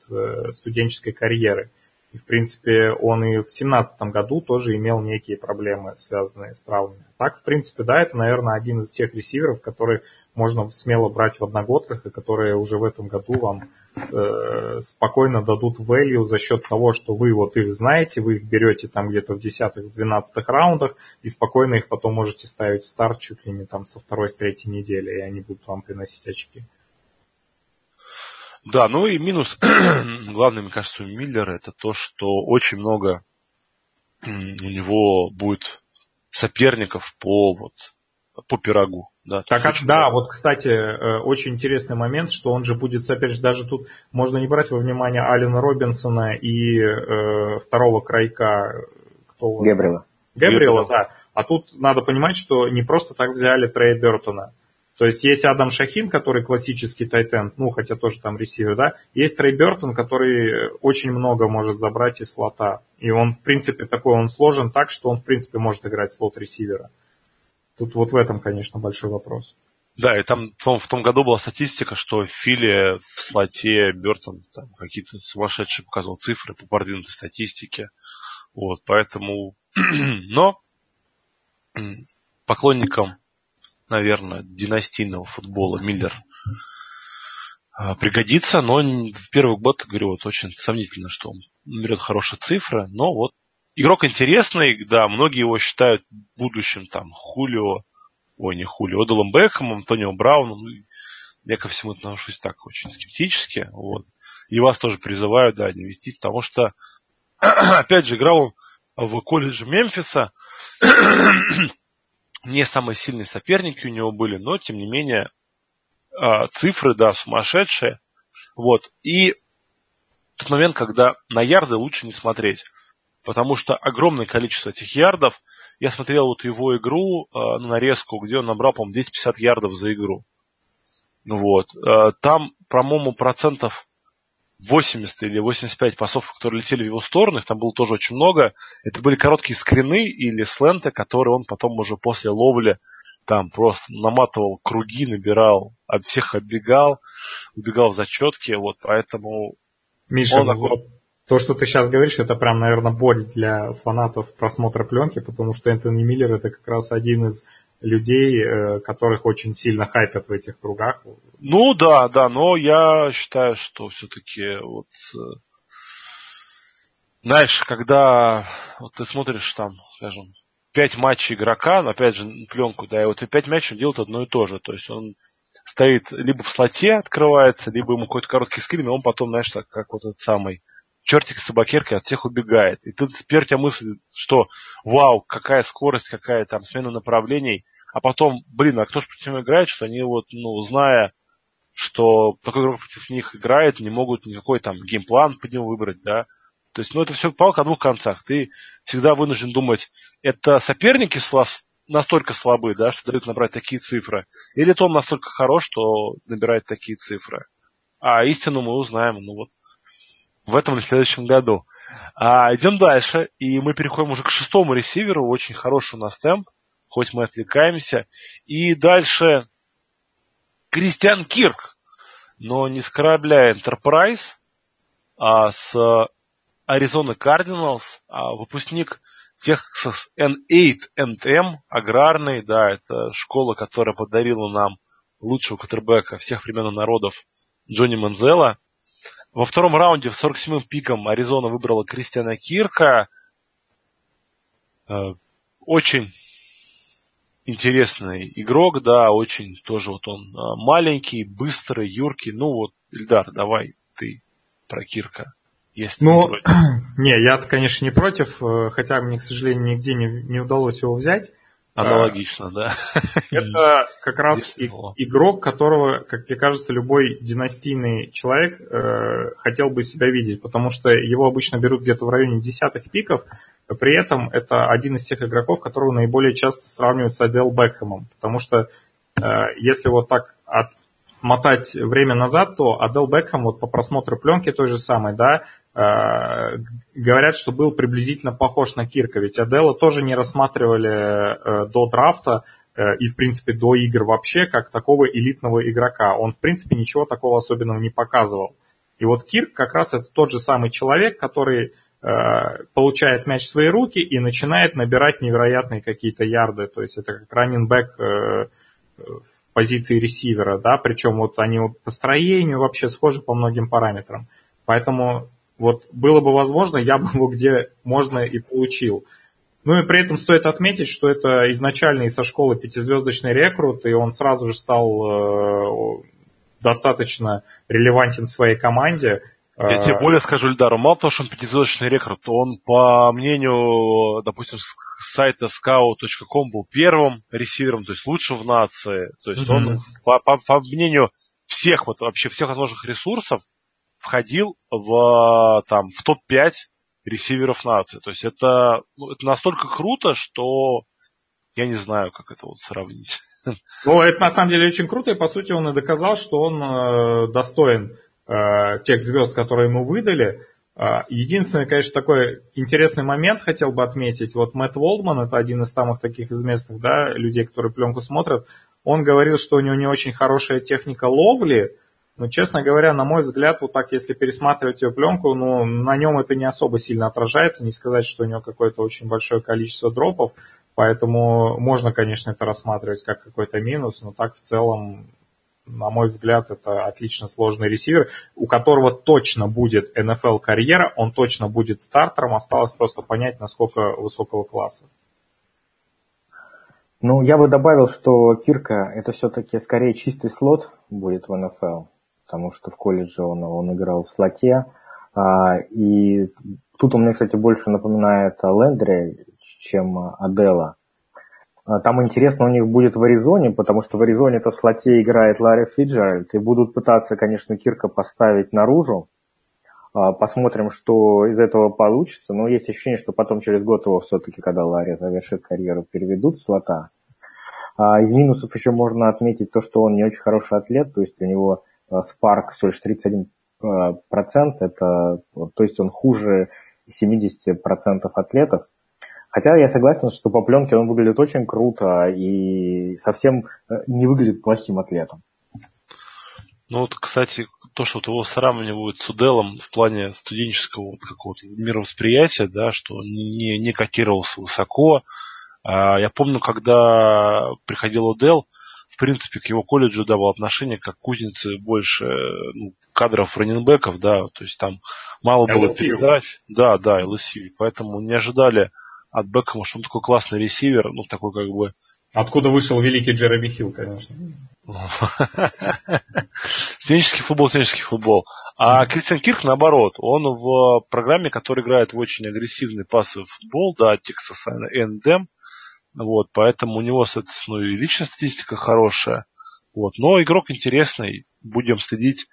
студенческой карьеры. И, в принципе, он и в семнадцатом году тоже имел некие проблемы, связанные с травмами. Так, в принципе, да, это, наверное, один из тех ресиверов, которые можно смело брать в одногодках, и которые уже в этом году вам э, спокойно дадут value за счет того, что вы вот их знаете, вы их берете там где-то в десятых, в двенадцатых раундах, и спокойно их потом можете ставить в старт чуть ли не там со второй, с третьей недели, и они будут вам приносить очки. Да, ну и минус, главный, мне кажется, у Миллера, это то, что очень много у него будет соперников по, вот, по пирогу. Да, так, а, да, вот, кстати, э, очень интересный момент, что он же будет соперничать, даже тут можно не брать во внимание Алина Робинсона и э, второго крайка, кто у вас? Гебрила. Гебрила, да. А тут надо понимать, что не просто так взяли Трей Бертона. То есть есть Адам Шахин, который классический тайтенд, ну, хотя тоже там ресивер, да. Есть Трей Бертон, который очень много может забрать из слота. И он, в принципе, такой, он сложен так, что он, в принципе, может играть слот ресивера. Тут вот в этом, конечно, большой вопрос. Да, и там в том, в том году была статистика, что Фили в слоте Бертон там какие-то сумасшедшие показывал цифры по продвинутой статистике. Вот, поэтому... Но поклонникам наверное, династийного футбола Миллер а, пригодится, но в первый год, говорю, вот очень сомнительно, что он берет хорошие цифры, но вот игрок интересный, да, многие его считают будущим там Хулио, ой, не Хулио, Оделом Бекхэмом, Антонио Брауном, ну, я ко всему отношусь так очень скептически, вот. И вас тоже призываю, да, не вестись, потому что, опять же, играл он в колледже Мемфиса, не самые сильные соперники у него были, но тем не менее а, цифры, да, сумасшедшие. Вот. И тот момент, когда на ярды лучше не смотреть. Потому что огромное количество этих ярдов. Я смотрел вот его игру э, на нарезку, где он набрал, по-моему, 250 ярдов за игру. Ну вот. Э, там, по-моему, процентов 80 или 85 пасов, которые летели в его сторону, их там было тоже очень много. Это были короткие скрины или сленты, которые он потом уже после ловли там просто наматывал круги, набирал, от всех оббегал, убегал в зачетке, вот поэтому... Миша, он... вот то, что ты сейчас говоришь, это прям, наверное, боль для фанатов просмотра пленки, потому что Энтони Миллер это как раз один из людей, э, которых очень сильно хайпят в этих кругах. Ну да, да, но я считаю, что все-таки вот э, знаешь, когда вот ты смотришь там, скажем, пять матчей игрока, опять же, пленку, да, и вот и пять матчей он делает одно и то же. То есть он стоит либо в слоте открывается, либо ему какой-то короткий скрин, и он потом, знаешь, так, как вот этот самый чертик с собакеркой от всех убегает. И тут теперь у тебя мысль, что вау, какая скорость, какая там смена направлений. А потом, блин, а кто же против него играет, что они вот, ну, зная, что такой игрок против них играет, не могут никакой там геймплан под него выбрать, да. То есть, ну, это все палка о двух концах. Ты всегда вынужден думать, это соперники слас, настолько слабы, да, что дают набрать такие цифры, или то он настолько хорош, что набирает такие цифры. А истину мы узнаем, ну вот, в этом или следующем году. А, идем дальше, и мы переходим уже к шестому ресиверу, очень хороший у нас темп хоть мы отвлекаемся. И дальше Кристиан Кирк, но не с корабля Enterprise, а с Arizona Cardinals, а выпускник Texas N8 аграрный, да, это школа, которая подарила нам лучшего катербека всех времен и народов Джонни Манзела. Во втором раунде в 47-м пиком Аризона выбрала Кристиана Кирка. Э, очень интересный игрок, да, очень тоже вот он а, маленький, быстрый, юркий. Ну вот, Ильдар, давай ты про Кирка. Если ну, не, я, конечно, не против, э, хотя мне, к сожалению, нигде не, не удалось его взять. Аналогично, да. Это как раз игрок, которого, как мне кажется, любой династийный человек э, хотел бы себя видеть, потому что его обычно берут где-то в районе десятых пиков, при этом это один из тех игроков, которого наиболее часто сравнивают с Адел Бекхэмом, потому что э, если вот так от мотать время назад, то Адел Бекхэм вот по просмотру пленки той же самой, да, э, говорят, что был приблизительно похож на Кирка, ведь Адела тоже не рассматривали э, до драфта э, и, в принципе, до игр вообще, как такого элитного игрока. Он, в принципе, ничего такого особенного не показывал. И вот Кирк как раз это тот же самый человек, который э, получает мяч в свои руки и начинает набирать невероятные какие-то ярды. То есть это как раннинбэк э, в позиции ресивера, да, причем вот они вот по строению вообще схожи по многим параметрам. Поэтому вот было бы возможно, я бы его где можно и получил. Ну и при этом стоит отметить, что это изначально из со школы пятизвездочный рекрут, и он сразу же стал э, достаточно релевантен в своей команде. Я тебе более скажу, Эльдару, мало того, что он пятизвездочный рекрут, он, по мнению, допустим, сайта scout.com был первым ресивером, то есть лучшим в нации. То есть mm-hmm. он, по, по, по мнению всех, вот вообще всех возможных ресурсов, входил в, там, в топ-5 ресиверов нации. То есть это, ну, это настолько круто, что я не знаю, как это вот сравнить. Ну, это на самом деле очень круто, и по сути он и доказал, что он э, достоин тех звезд, которые ему выдали. Э, единственный, конечно, такой интересный момент хотел бы отметить. Вот Мэтт Волдман, это один из самых таких известных да, людей, которые пленку смотрят, он говорил, что у него не очень хорошая техника ловли, но, честно говоря, на мой взгляд, вот так, если пересматривать ее пленку, ну, на нем это не особо сильно отражается. Не сказать, что у него какое-то очень большое количество дропов. Поэтому можно, конечно, это рассматривать как какой-то минус, но так в целом, на мой взгляд, это отлично сложный ресивер, у которого точно будет NFL-карьера, он точно будет стартером, осталось просто понять, насколько высокого класса. Ну, я бы добавил, что Кирка это все-таки скорее чистый слот будет в НФЛ, потому что в колледже он, он играл в слоте, а, и тут он мне, кстати, больше напоминает Лендри, чем Адела. А, там интересно у них будет в Аризоне, потому что в Аризоне это слоте играет Ларри Фиджеральд, и будут пытаться, конечно, Кирка поставить наружу. А, посмотрим, что из этого получится. Но есть ощущение, что потом через год его все-таки, когда Ларри завершит карьеру, переведут в слота. А из минусов еще можно отметить то, что он не очень хороший атлет, то есть у него спарк всего лишь 31 процент, это, то есть он хуже 70 процентов атлетов. Хотя я согласен, что по пленке он выглядит очень круто и совсем э, не выглядит плохим атлетом. Ну вот, кстати, то, что вот его сравнивают с Уделом в плане студенческого вот какого-то мировосприятия, да, что он не, не котировался высоко. А, я помню, когда приходил Удел, в принципе, к его колледжу давал отношение как кузницы больше ну, кадров раненбеков, да, то есть там мало было передач. Да, да, LSU. Поэтому не ожидали от Бекхэма, что он такой классный ресивер, ну, такой как бы... Откуда вышел великий Джереми Хилл, конечно. Студенческий футбол, студенческий футбол. А Кристиан Кирк, наоборот, он в программе, которая играет в очень агрессивный пассовый футбол, да, Texas A&M, вот, поэтому у него, соответственно, и личная статистика хорошая, вот, но игрок интересный, будем следить.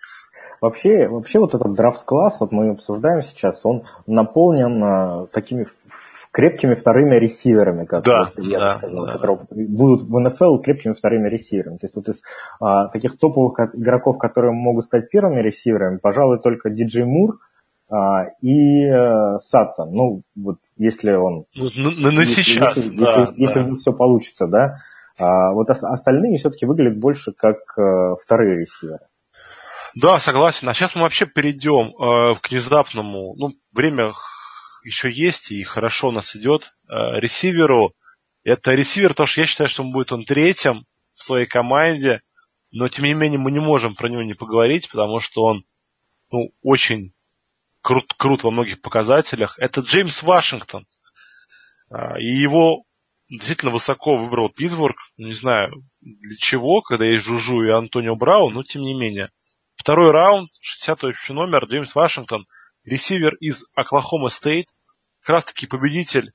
Вообще, вообще вот этот драфт-класс, вот мы обсуждаем сейчас, он наполнен а, такими крепкими вторыми ресиверами, как да, вот я да, сказал, да. которые будут в НФЛ крепкими вторыми ресиверами. То есть вот из а, таких топовых игроков, которые могут стать первыми ресиверами, пожалуй, только Диджей Мур а, и а, Саттон. Ну, вот если он... Ну, на, на если, сейчас, если, да. Если, да. если все получится, да. А, вот остальные все-таки выглядят больше как а, вторые ресиверы. Да, согласен. А сейчас мы вообще перейдем э, к внезапному, ну, время еще есть и хорошо у нас идет э, ресиверу. Это ресивер, потому что я считаю, что он будет он третьим в своей команде, но тем не менее мы не можем про него не поговорить, потому что он ну, очень крут, крут во многих показателях. Это Джеймс Вашингтон. Э, и его действительно высоко выбрал Питтсбург. Не знаю для чего, когда есть Жужу и Антонио Браун, но тем не менее. Второй раунд, 60 общий номер, Джеймс Вашингтон – ресивер из Oklahoma State, как раз таки победитель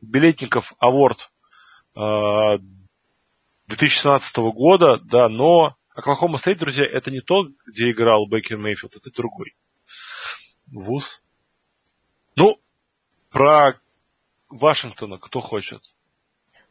Biletnikoff Award 2017 года, да, но Oklahoma State, друзья, это не тот, где играл Бейкер Мейфилд, это другой вуз. Ну, про Вашингтона кто хочет?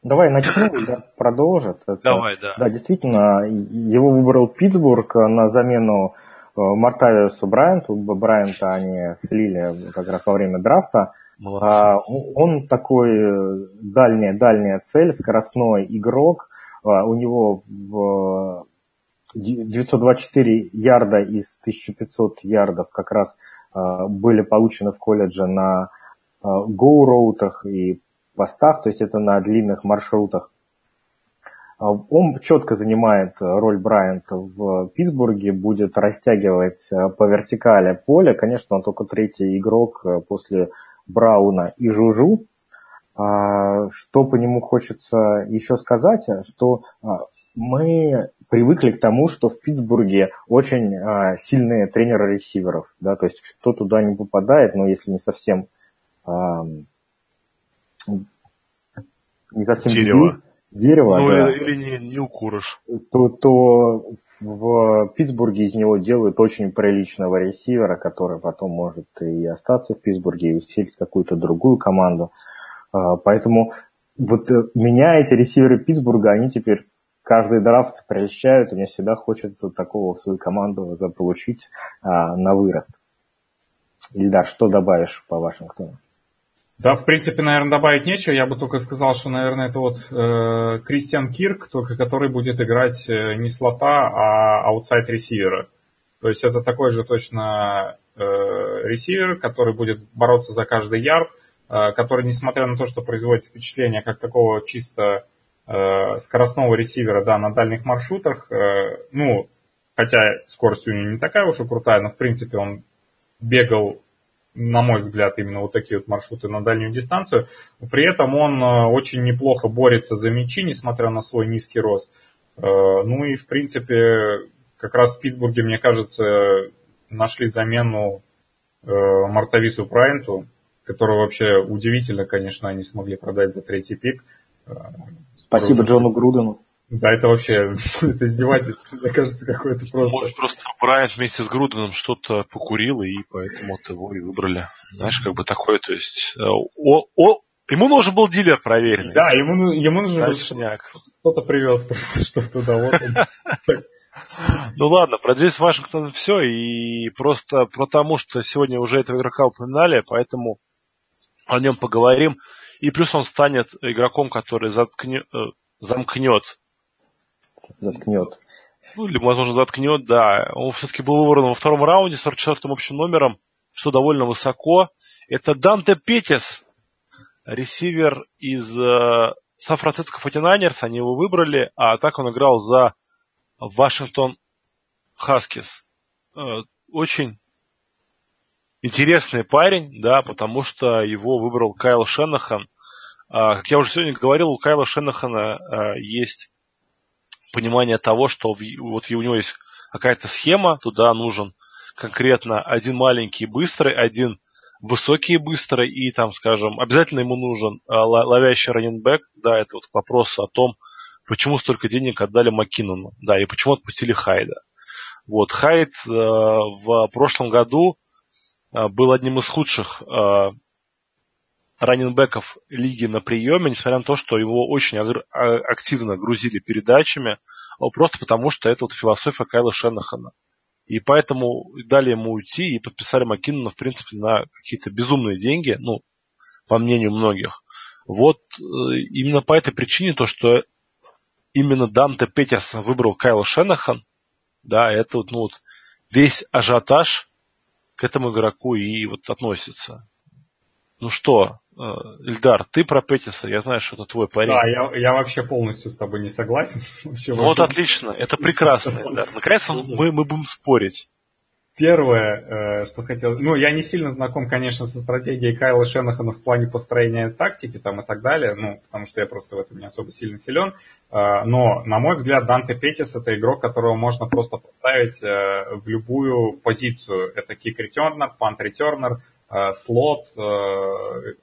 Давай начну, я продолжит. Это, Давай, да. Да, действительно, его выбрал Питтсбург на замену э, Мартавиусу Брайанту. Брайанта они слили как раз во время драфта. Молодцы. А, он такой э, дальняя, дальняя цель, скоростной игрок. А, у него в 924 ярда из 1500 ярдов как раз а, были получены в колледже на go-роутах и постах, то есть это на длинных маршрутах. А, он четко занимает роль Брайанта в Питтсбурге, будет растягивать а, по вертикали поле. Конечно, он только третий игрок а, после Брауна и Жужу. Что по нему хочется еще сказать, что мы привыкли к тому, что в Питтсбурге очень сильные тренеры ресиверов. Да, то есть кто туда не попадает, но если не совсем не совсем дерево, дерево ну, да, или не, не укурыш, то, то в Питтсбурге из него делают очень приличного ресивера, который потом может и остаться в Питтсбурге, и усилить какую-то другую команду. А, поэтому вот э, меня эти ресиверы Питтсбурга, они теперь каждый драфт прельщают, и мне всегда хочется такого в свою команду заполучить а, на вырост. Ильдар, что добавишь по Вашингтону? Да, в принципе, наверное, добавить нечего. Я бы только сказал, что, наверное, это вот э, Кристиан Кирк, только который будет играть э, не слота, а аутсайд ресивера. То есть это такой же точно э, ресивер, который будет бороться за каждый ярд, э, который, несмотря на то, что производит впечатление как такого чисто э, скоростного ресивера, да, на дальних маршрутах, э, ну, хотя скорость у него не такая уж и крутая, но в принципе он бегал на мой взгляд, именно вот такие вот маршруты на дальнюю дистанцию. При этом он э, очень неплохо борется за мячи, несмотря на свой низкий рост. Э, ну и, в принципе, как раз в Питтсбурге, мне кажется, нашли замену э, Мартавису Прайнту, которого вообще удивительно, конечно, они смогли продать за третий пик. Спасибо Джону Грудену. Да, это вообще это издевательство, мне кажется, какое-то просто. Может, просто Брайант вместе с Груденом что-то покурил, и поэтому вот его и выбрали. Знаешь, как бы такое, то есть... Э, о, о, ему нужен был дилер проверенный. Да, ему, ну, ему нужен был кто-то привез просто что-то туда. Вот ну ладно, про Джейс Вашингтон все, и просто потому, что сегодня уже этого игрока упоминали, поэтому о нем поговорим. И плюс он станет игроком, который заткнет, э, замкнет заткнет. Ну, или, возможно, заткнет, да. Он все-таки был выбран во втором раунде с 44-м общим номером, что довольно высоко. Это Данте Петис, ресивер из э, Сан-Франциско Фотинайнерс. Они его выбрали, а так он играл за Вашингтон Хаскис. Э, очень интересный парень, да, потому что его выбрал Кайл Шенахан. А, как я уже сегодня говорил, у Кайла Шенахана а, есть понимание того, что вот у него есть какая-то схема, туда нужен конкретно один маленький быстрый, один высокий быстрый, и там, скажем, обязательно ему нужен э, ловящий раненбэк, да, это вот вопрос о том, почему столько денег отдали Маккинону, да, и почему отпустили Хайда. Вот, Хайд э, в прошлом году э, был одним из худших э, раненбеков лиги на приеме, несмотря на то, что его очень а, активно грузили передачами, а просто потому, что это вот философия Кайла Шенахана. И поэтому дали ему уйти и подписали Маккинона, в принципе, на какие-то безумные деньги, ну, по мнению многих. Вот э, именно по этой причине то, что именно Данте Петерс выбрал Кайла Шенахан, да, это вот, ну, вот весь ажиотаж к этому игроку и вот относится. Ну что, Ильдар, ты про Петиса, я знаю, что это твой парень. Да, я, я вообще полностью с тобой не согласен. Вообще, ну вот отлично, это прекрасно. Да. Наконец мы, мы будем спорить. Первое, э, что хотел... Ну, я не сильно знаком, конечно, со стратегией Кайла Шенахана в плане построения тактики там и так далее, ну, потому что я просто в этом не особо сильно силен. Э, но, на мой взгляд, Данте Петис это игрок, которого можно просто поставить в любую позицию. Это кик-ретернер, пант-ретернер, Э, слот, э,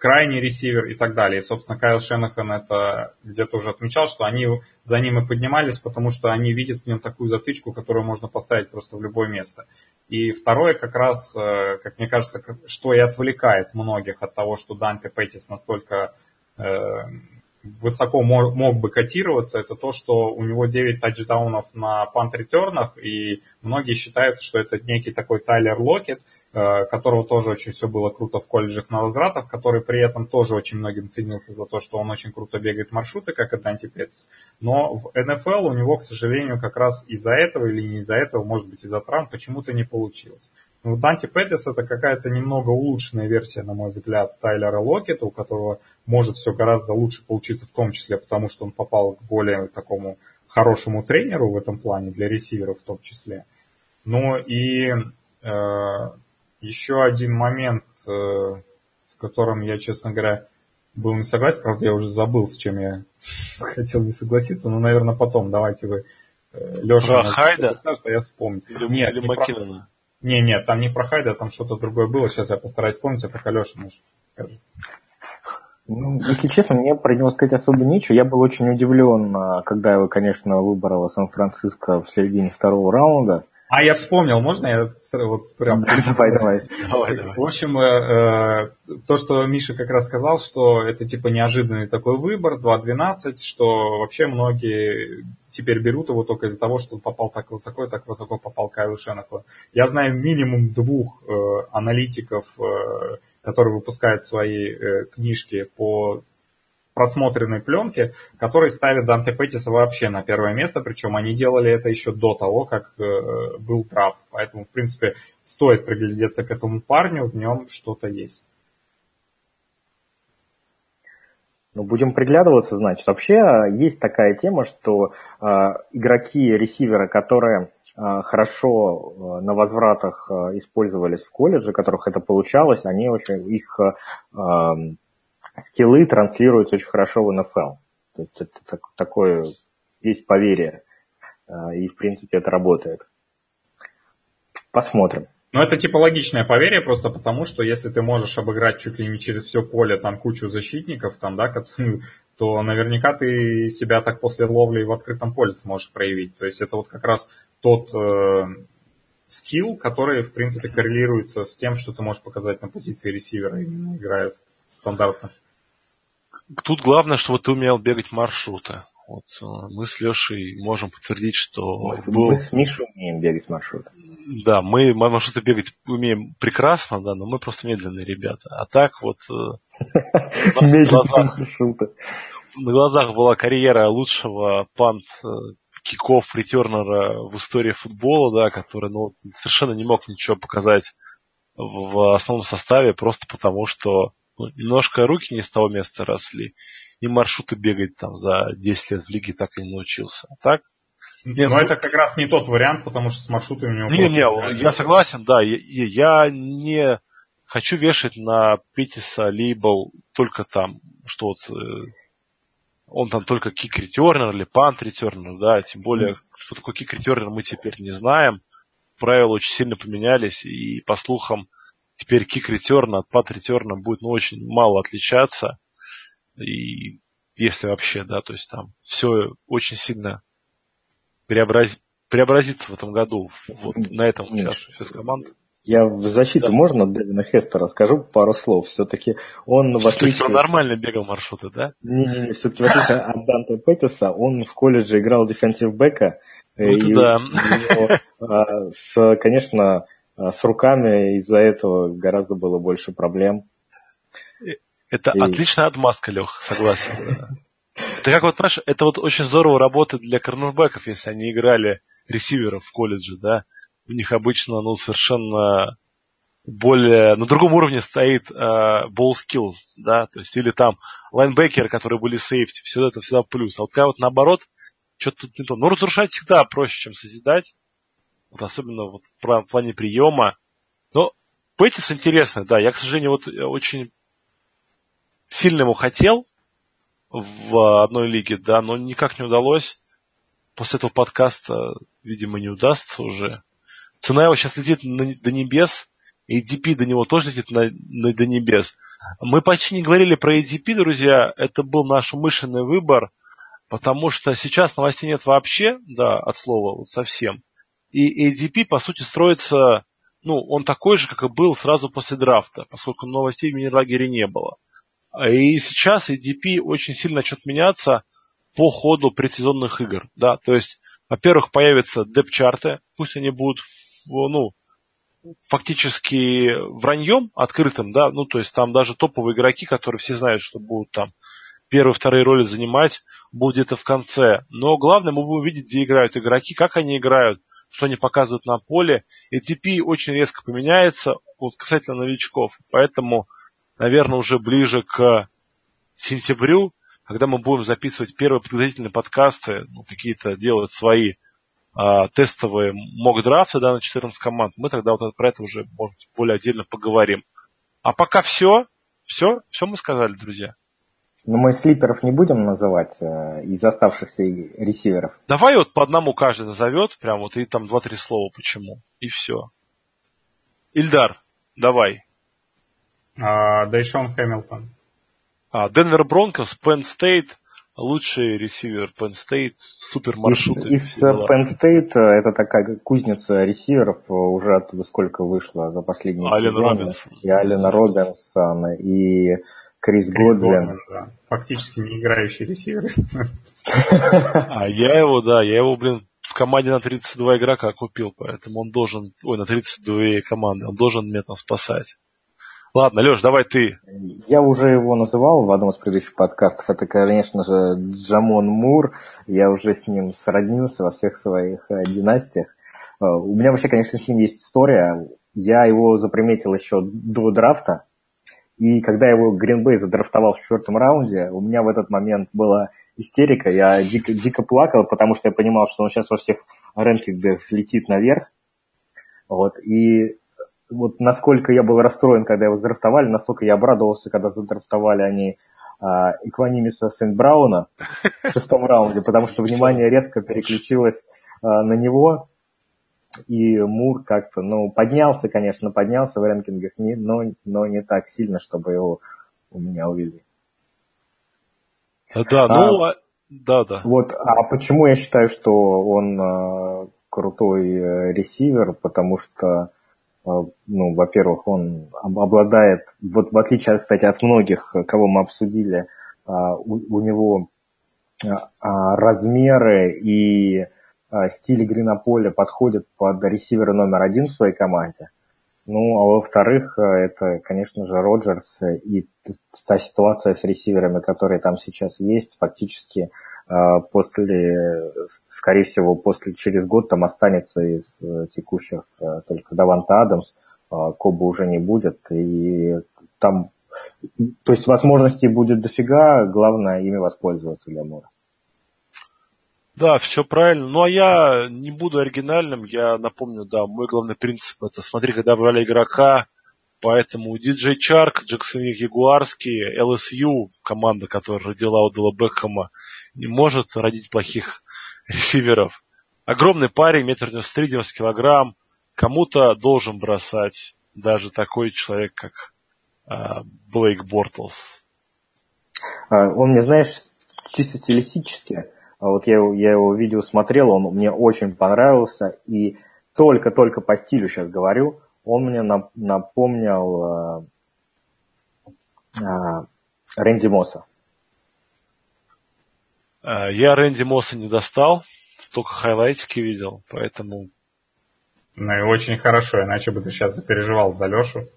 крайний ресивер и так далее. И, собственно, Кайл Шенахан это где-то уже отмечал, что они за ним и поднимались, потому что они видят в нем такую затычку, которую можно поставить просто в любое место. И второе, как раз, э, как мне кажется, что и отвлекает многих от того, что Данте Петтис настолько высоко мог, бы котироваться, это то, что у него 9 тачдаунов на пант-ретернах, и многие считают, что это некий такой Тайлер Локет, э, которого тоже очень все было круто в колледжах на возвратах, который при этом тоже очень многим ценился за то, что он очень круто бегает маршруты, как и Данти Петтис. Но в НФЛ у него, к сожалению, как раз из-за этого или не из-за этого, может быть из-за травм, почему-то не получилось. Ну, Данти Петтис это какая-то немного улучшенная версия, на мой взгляд, Тайлера Локета, у которого может все гораздо лучше получиться, в том числе потому, что он попал к более такому хорошему тренеру в этом плане, для ресиверов в том числе. Ну и э, еще один момент, э, с которым я, честно говоря, был не согласен, правда, я уже забыл, с чем я хотел не согласиться, но, наверное, потом. Давайте вы, э, Леша, Хайда скажет, а я вспомню. Или, Нет, или не Маккинона. Не, нет, там не про Хайда, там что-то другое было. Сейчас я постараюсь вспомнить, это Алеша может скажет. Ну, если честно, мне про него сказать особо нечего. Я был очень удивлен, а, когда его, конечно, выбрала Сан-Франциско в середине второго раунда. А, я вспомнил, можно я вот прям... Давай, давай. давай, давай. В общем, э, э, то, что Миша как раз сказал, что это типа неожиданный такой выбор, 2.12, что вообще многие теперь берут его только из-за того, что он попал так высоко и так высоко попал Кайл Шенаху. Я знаю минимум двух э, аналитиков, э, которые выпускают свои э, книжки по просмотренной пленке, которые ставят Данте Петтиса вообще на первое место, причем они делали это еще до того, как э, был прав. Поэтому, в принципе, стоит приглядеться к этому парню, в нем что-то есть. Ну, будем приглядываться, значит. Вообще есть такая тема, что э, игроки ресивера, которые э, хорошо на возвратах использовались в колледже, которых это получалось, они очень их скиллы транслируются очень хорошо в НФЛ. То есть это так, такое есть поверье. А, и, в принципе, это работает. Посмотрим. Ну, это типа логичное поверье, просто потому, что если ты можешь обыграть чуть ли не через все поле там кучу защитников, там, да, то наверняка ты себя так после ловли в открытом поле сможешь проявить. То есть это вот как раз тот э, скилл, который, в принципе, коррелируется с тем, что ты можешь показать на позиции ресивера, именно играя стандартно. Тут главное, чтобы ты умел бегать маршруты. Вот э, мы с Лешей можем подтвердить, что мы, был... мы с Мишей умеем бегать маршруты. Да, мы маршруты бегать умеем прекрасно, да, но мы просто медленные ребята. А так вот э, на глазах, на глазах была карьера лучшего пант э, киков ретернера в истории футбола, да, который ну, совершенно не мог ничего показать в основном составе, просто потому что немножко руки не с того места росли, и маршруты бегать там за 10 лет в лиге так и не научился. А так? Не, ну, это как раз не тот вариант, потому что с маршрутами у него... Не, не, я согласен, да, я, я не хочу вешать на Петиса лейбл только там, что вот э, он там только кик-ретернер или пант-ретернер, да, тем более, что такое кик-ретернер мы теперь не знаем. Правила очень сильно поменялись, и по слухам, теперь кик ретерна от пат ретерна будет ну, очень мало отличаться. И если вообще, да, то есть там все очень сильно преобраз... преобразится в этом году, вот на этом участке с команд. Я в защиту да. можно Дэвина Хестера скажу пару слов. Все-таки он в отличие... Он нормально бегал маршруты, да? Не-не-не, все-таки в отличие от Данте Петтиса, он в колледже играл дефенсив бэка. Ну, и да. Него, а, с, конечно, с руками из-за этого гораздо было больше проблем. Это и... отличная отмазка, Лех, согласен. Это как вот, знаешь, это вот очень здорово работает для корнербеков, если они играли ресиверов в колледже, да. У них обычно, ну, совершенно более на другом уровне стоит uh, ball skills, да, то есть или там лайнбекеры, которые были сейфти, все это всегда плюс. А вот когда вот наоборот, что-то тут не то. Ну, разрушать всегда проще, чем созидать. Вот особенно вот в плане приема. Но Пэтис интересный, да. Я, к сожалению, вот очень сильно ему хотел в одной лиге, да, но никак не удалось. После этого подкаста, видимо, не удастся уже. Цена его сейчас летит на, до небес, и ADP до него тоже летит на, на, до небес. Мы почти не говорили про ADP, друзья, это был наш умышленный выбор, потому что сейчас новостей нет вообще, да, от слова, вот совсем. И ADP, по сути, строится, ну, он такой же, как и был сразу после драфта, поскольку новостей в мини-лагере не было. И сейчас ADP очень сильно начнет меняться по ходу предсезонных игр. Да? То есть, во-первых, появятся деп-чарты, пусть они будут ну, фактически враньем открытым, да, ну, то есть там даже топовые игроки, которые все знают, что будут там первые, вторые роли занимать, будет это в конце. Но главное, мы будем видеть, где играют игроки, как они играют, что они показывают на поле. ATP очень резко поменяется вот касательно новичков. Поэтому, наверное, уже ближе к сентябрю, когда мы будем записывать первые подготовительные подкасты, ну, какие-то делать свои а, тестовые мок-драфты да, на 14 команд, мы тогда вот про это уже, может быть, более отдельно поговорим. А пока все, все, все мы сказали, друзья. Но мы слиперов не будем называть э, из оставшихся ресиверов. Давай вот по одному каждый назовет, прям вот и там два-три слова почему. И все. Ильдар, давай. А, Дэйшон Хэмилтон. А, Denver Broncos, Penn State, лучший ресивер Penn State, супер маршруты. Из, из Penn State э, это такая кузница ресиверов э, уже оттуда сколько вышло за последние Ален сезоны. Робинсон. И Ален Робинсон, и Крис, Крис Годвин. Годвин да. Фактически не играющий ресивер. А я его, да, я его, блин, в команде на 32 игрока купил, поэтому он должен, ой, на 32 команды, он должен меня там спасать. Ладно, Леш, давай ты. Я уже его называл в одном из предыдущих подкастов. Это, конечно же, Джамон Мур. Я уже с ним сроднился во всех своих э, династиях. Э, у меня вообще, конечно, с ним есть история. Я его заприметил еще до драфта. И когда его Гринбей задрафтовал в четвертом раунде, у меня в этот момент была истерика. Я дико, дико плакал, потому что я понимал, что он сейчас во всех рэнкингах слетит наверх. Вот. И вот насколько я был расстроен, когда его задрафтовали, настолько я обрадовался, когда задрафтовали они а, Экванимиса Сент-Брауна в шестом раунде, потому что внимание резко переключилось а, на него, и Мур как-то, ну, поднялся, конечно, поднялся в рэнкингах, но, но не так сильно, чтобы его у меня увели. Да, ну, а, да, да. Вот, а почему я считаю, что он а, крутой э, ресивер? Потому что а, ну, во-первых, он обладает, вот в отличие, кстати, от многих, кого мы обсудили, а, у, у него а, размеры и стиль игры на поле подходят под ресивера номер один в своей команде. Ну, а во-вторых, это, конечно же, Роджерс и та ситуация с ресиверами, которые там сейчас есть, фактически а, после, скорее всего, после, через год там останется из э, текущих э, только Даванта Адамс, а, Коба уже не будет, и там, то есть возможностей будет дофига, главное ими воспользоваться для Мура. Да, все правильно. Ну, а я не буду оригинальным, я напомню, да, мой главный принцип это смотри, когда брали игрока, поэтому DJ Чарк, Джексон Ягуарский, LSU, команда, которая родила Удала Бекхэма, не может родить плохих ресиверов. Огромный парень, метр девяносто три, девяносто килограмм. Кому-то должен бросать даже такой человек, как э, Блейк Бортлс. А, он мне, знаешь, чисто стилистически, а вот я, я его видео смотрел, он мне очень понравился, и только-только по стилю сейчас говорю, он мне напомнил э, э, Рэнди Мосса. Э, я Рэнди Мосса не достал, только хайлайтики видел, поэтому... Ну и очень хорошо, иначе бы ты сейчас запереживал за Лешу.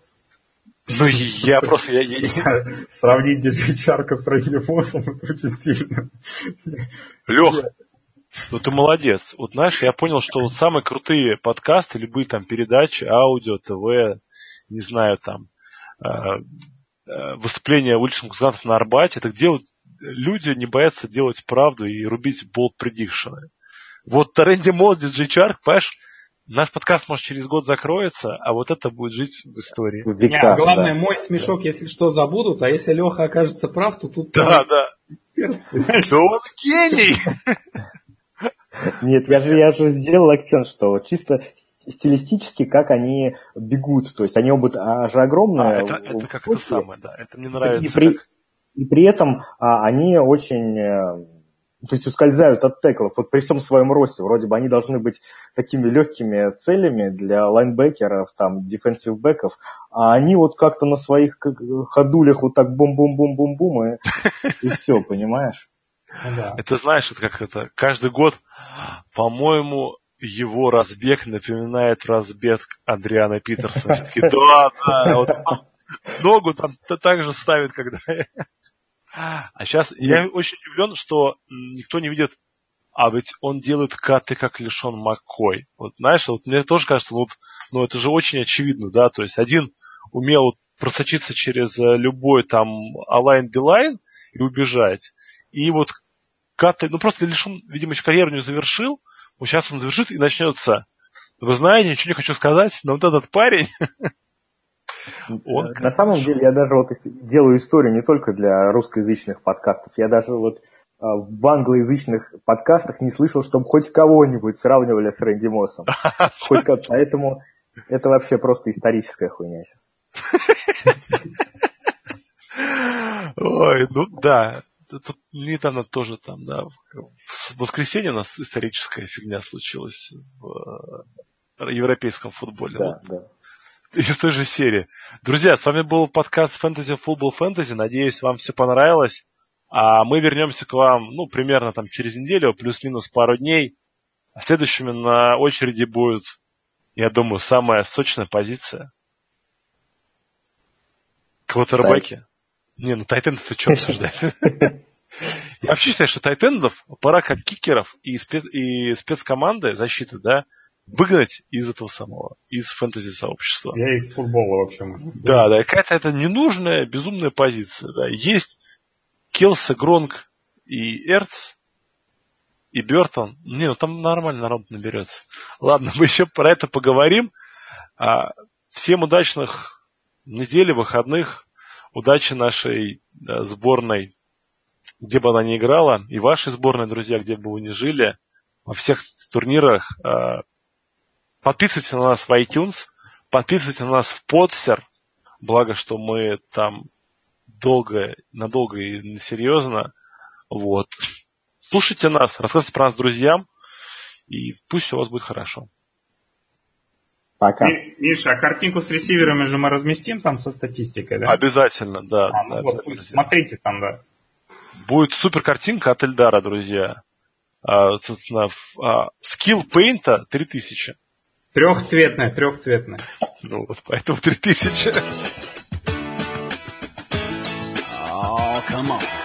Ну, я просто... Я, я... Сравнить Диджей Чарка с Рэнди Моссом, это очень сильно. Лех, ну ты молодец. Вот знаешь, я понял, что вот самые крутые подкасты, любые там передачи, аудио, ТВ, не знаю, там, э, э, выступления уличных музыкантов на Арбате, это где вот люди не боятся делать правду и рубить болт предикшены. Вот Рэнди Мол, Диджей Чарк, понимаешь, наш подкаст, может, через год закроется, а вот это будет жить в истории. Века, Не, а главное, да. мой смешок, да. если что, забудут, а если Леха окажется прав, то тут... Да, да. Да он гений! Нет, я же, я же сделал акцент, что чисто стилистически, как они бегут. То есть они оба же огромные. А, это, это как это самое, да. Это мне нравится. И при, как... И при этом а, они очень э, то есть ускользают от теклов. Вот при всем своем росте, вроде бы они должны быть такими легкими целями для лайнбекеров, там, дефенсив беков, а они вот как-то на своих ходулях вот так бум-бум-бум-бум-бум, и, и все, понимаешь? Ну да. Это знаешь, это как это, каждый год, по-моему, его разбег напоминает разбег Адриана Питерсона. Все-таки, да, да, вот ногу там так же ставит, когда... А сейчас я очень удивлен, что никто не видит, а ведь он делает каты как лишен Маккой. Вот знаешь, вот мне тоже кажется, вот, ну это же очень очевидно, да, то есть один умел просочиться через э, любой там алайн билайн и убежать. И вот Каты, ну просто лишен, видимо, еще карьеру не завершил, вот сейчас он завершит и начнется. Вы знаете, ничего не хочу сказать, но вот этот парень, он, На самом деле я даже вот делаю историю не только для русскоязычных подкастов, я даже вот а, в англоязычных подкастах не слышал, чтобы хоть кого-нибудь сравнивали с Рэнди Моссом. Хоть как, поэтому это вообще просто историческая хуйня сейчас. Ой, ну да. Тут недавно тоже там, да, в воскресенье у нас историческая фигня случилась в э, европейском футболе. Да, вот. да. Из той же серии. Друзья, с вами был подкаст Fantasy Football Fantasy. Надеюсь, вам все понравилось. А мы вернемся к вам, ну, примерно там через неделю, плюс-минус пару дней. А следующими на очереди будет, я думаю, самая сочная позиция. Квотербеки. Не, ну тайтендов что обсуждать? Я вообще считаю, что тайтендов пора как кикеров и, спец, и спецкоманды защиты, да, выгнать из этого самого, из фэнтези-сообщества. Я из футбола, в общем. Да, да, какая-то это ненужная, безумная позиция. Да. Есть Келса, Гронг и Эрц, и Бертон. Не, ну там нормально народ наберется. Ладно, мы еще про это поговорим. А, всем удачных недель, выходных удачи нашей да, сборной, где бы она ни играла, и вашей сборной, друзья, где бы вы ни жили, во всех турнирах. Э, подписывайтесь на нас в iTunes, подписывайтесь на нас в Подстер, благо, что мы там долго, надолго и серьезно. Вот. Слушайте нас, рассказывайте про нас друзьям, и пусть все у вас будет хорошо. Пока. Миша, а картинку с ресиверами же мы разместим там со статистикой, да? Обязательно, да. А, ну да вот, обязательно. смотрите там, да. Будет супер картинка от Эльдара, друзья. А, собственно, а, скилл пейнта 3000. Трехцветная, трехцветная. Ну вот, поэтому 3000. Oh, come on.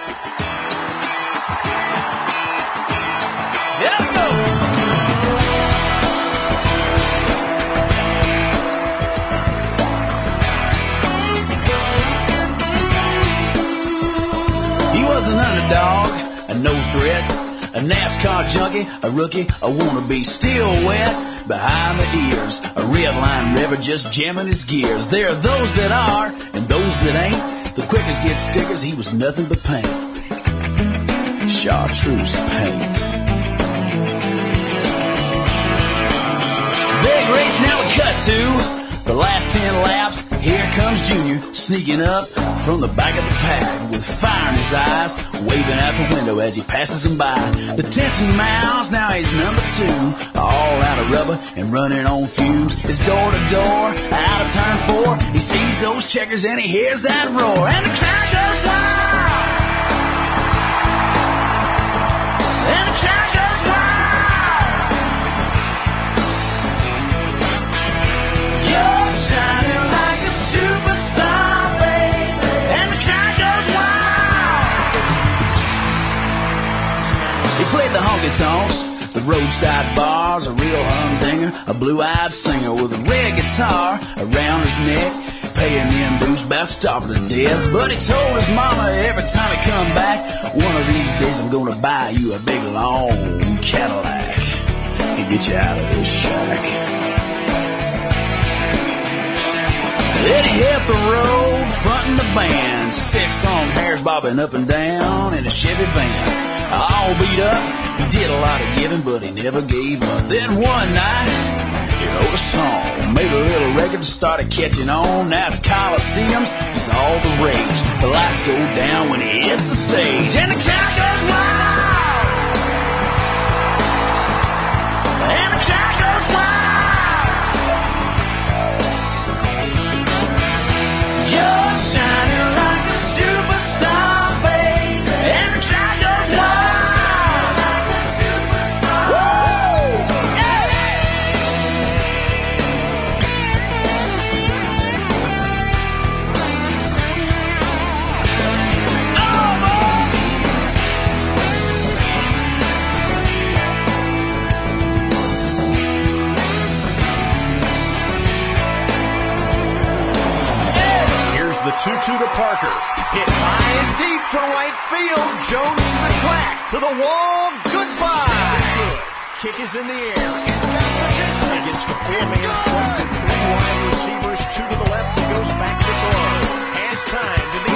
underdog, a no threat, a NASCAR junkie, a rookie, a wannabe, still wet behind the ears. A red line river just jamming his gears. There are those that are and those that ain't. The quickest get stickers, he was nothing but paint. Chartreuse paint. Big race now we cut to. The last ten laps, here comes Junior, sneaking up from the back of the pack with fire in his eyes, waving out the window as he passes him by. The tension mounts, now he's number two, all out of rubber and running on fumes. It's door to door, out of turn four. He sees those checkers and he hears that roar, and the crowd goes wild. And the crowd the roadside bars, a real humdinger, a blue-eyed singer with a red guitar around his neck. Paying them dues about starving to death. But he told his mama every time he come back, one of these days I'm gonna buy you a big long Cadillac and get you out of this shack. He hit the road, fronting the band. Six long hairs bobbing up and down in a Chevy van. All beat up, he did a lot of giving, but he never gave up. Then one night, he wrote a song, made a little record, started catching on. Now it's Coliseums, he's all the rage. The lights go down when he hits the stage, and the crowd goes wild. two Parker. Hit high and deep to right field. Jones to the track, to the wall. Goodbye. Good. Kick is in the air. Against the four-man front, three wide receivers, two to the left. He goes back to throw. Has time to the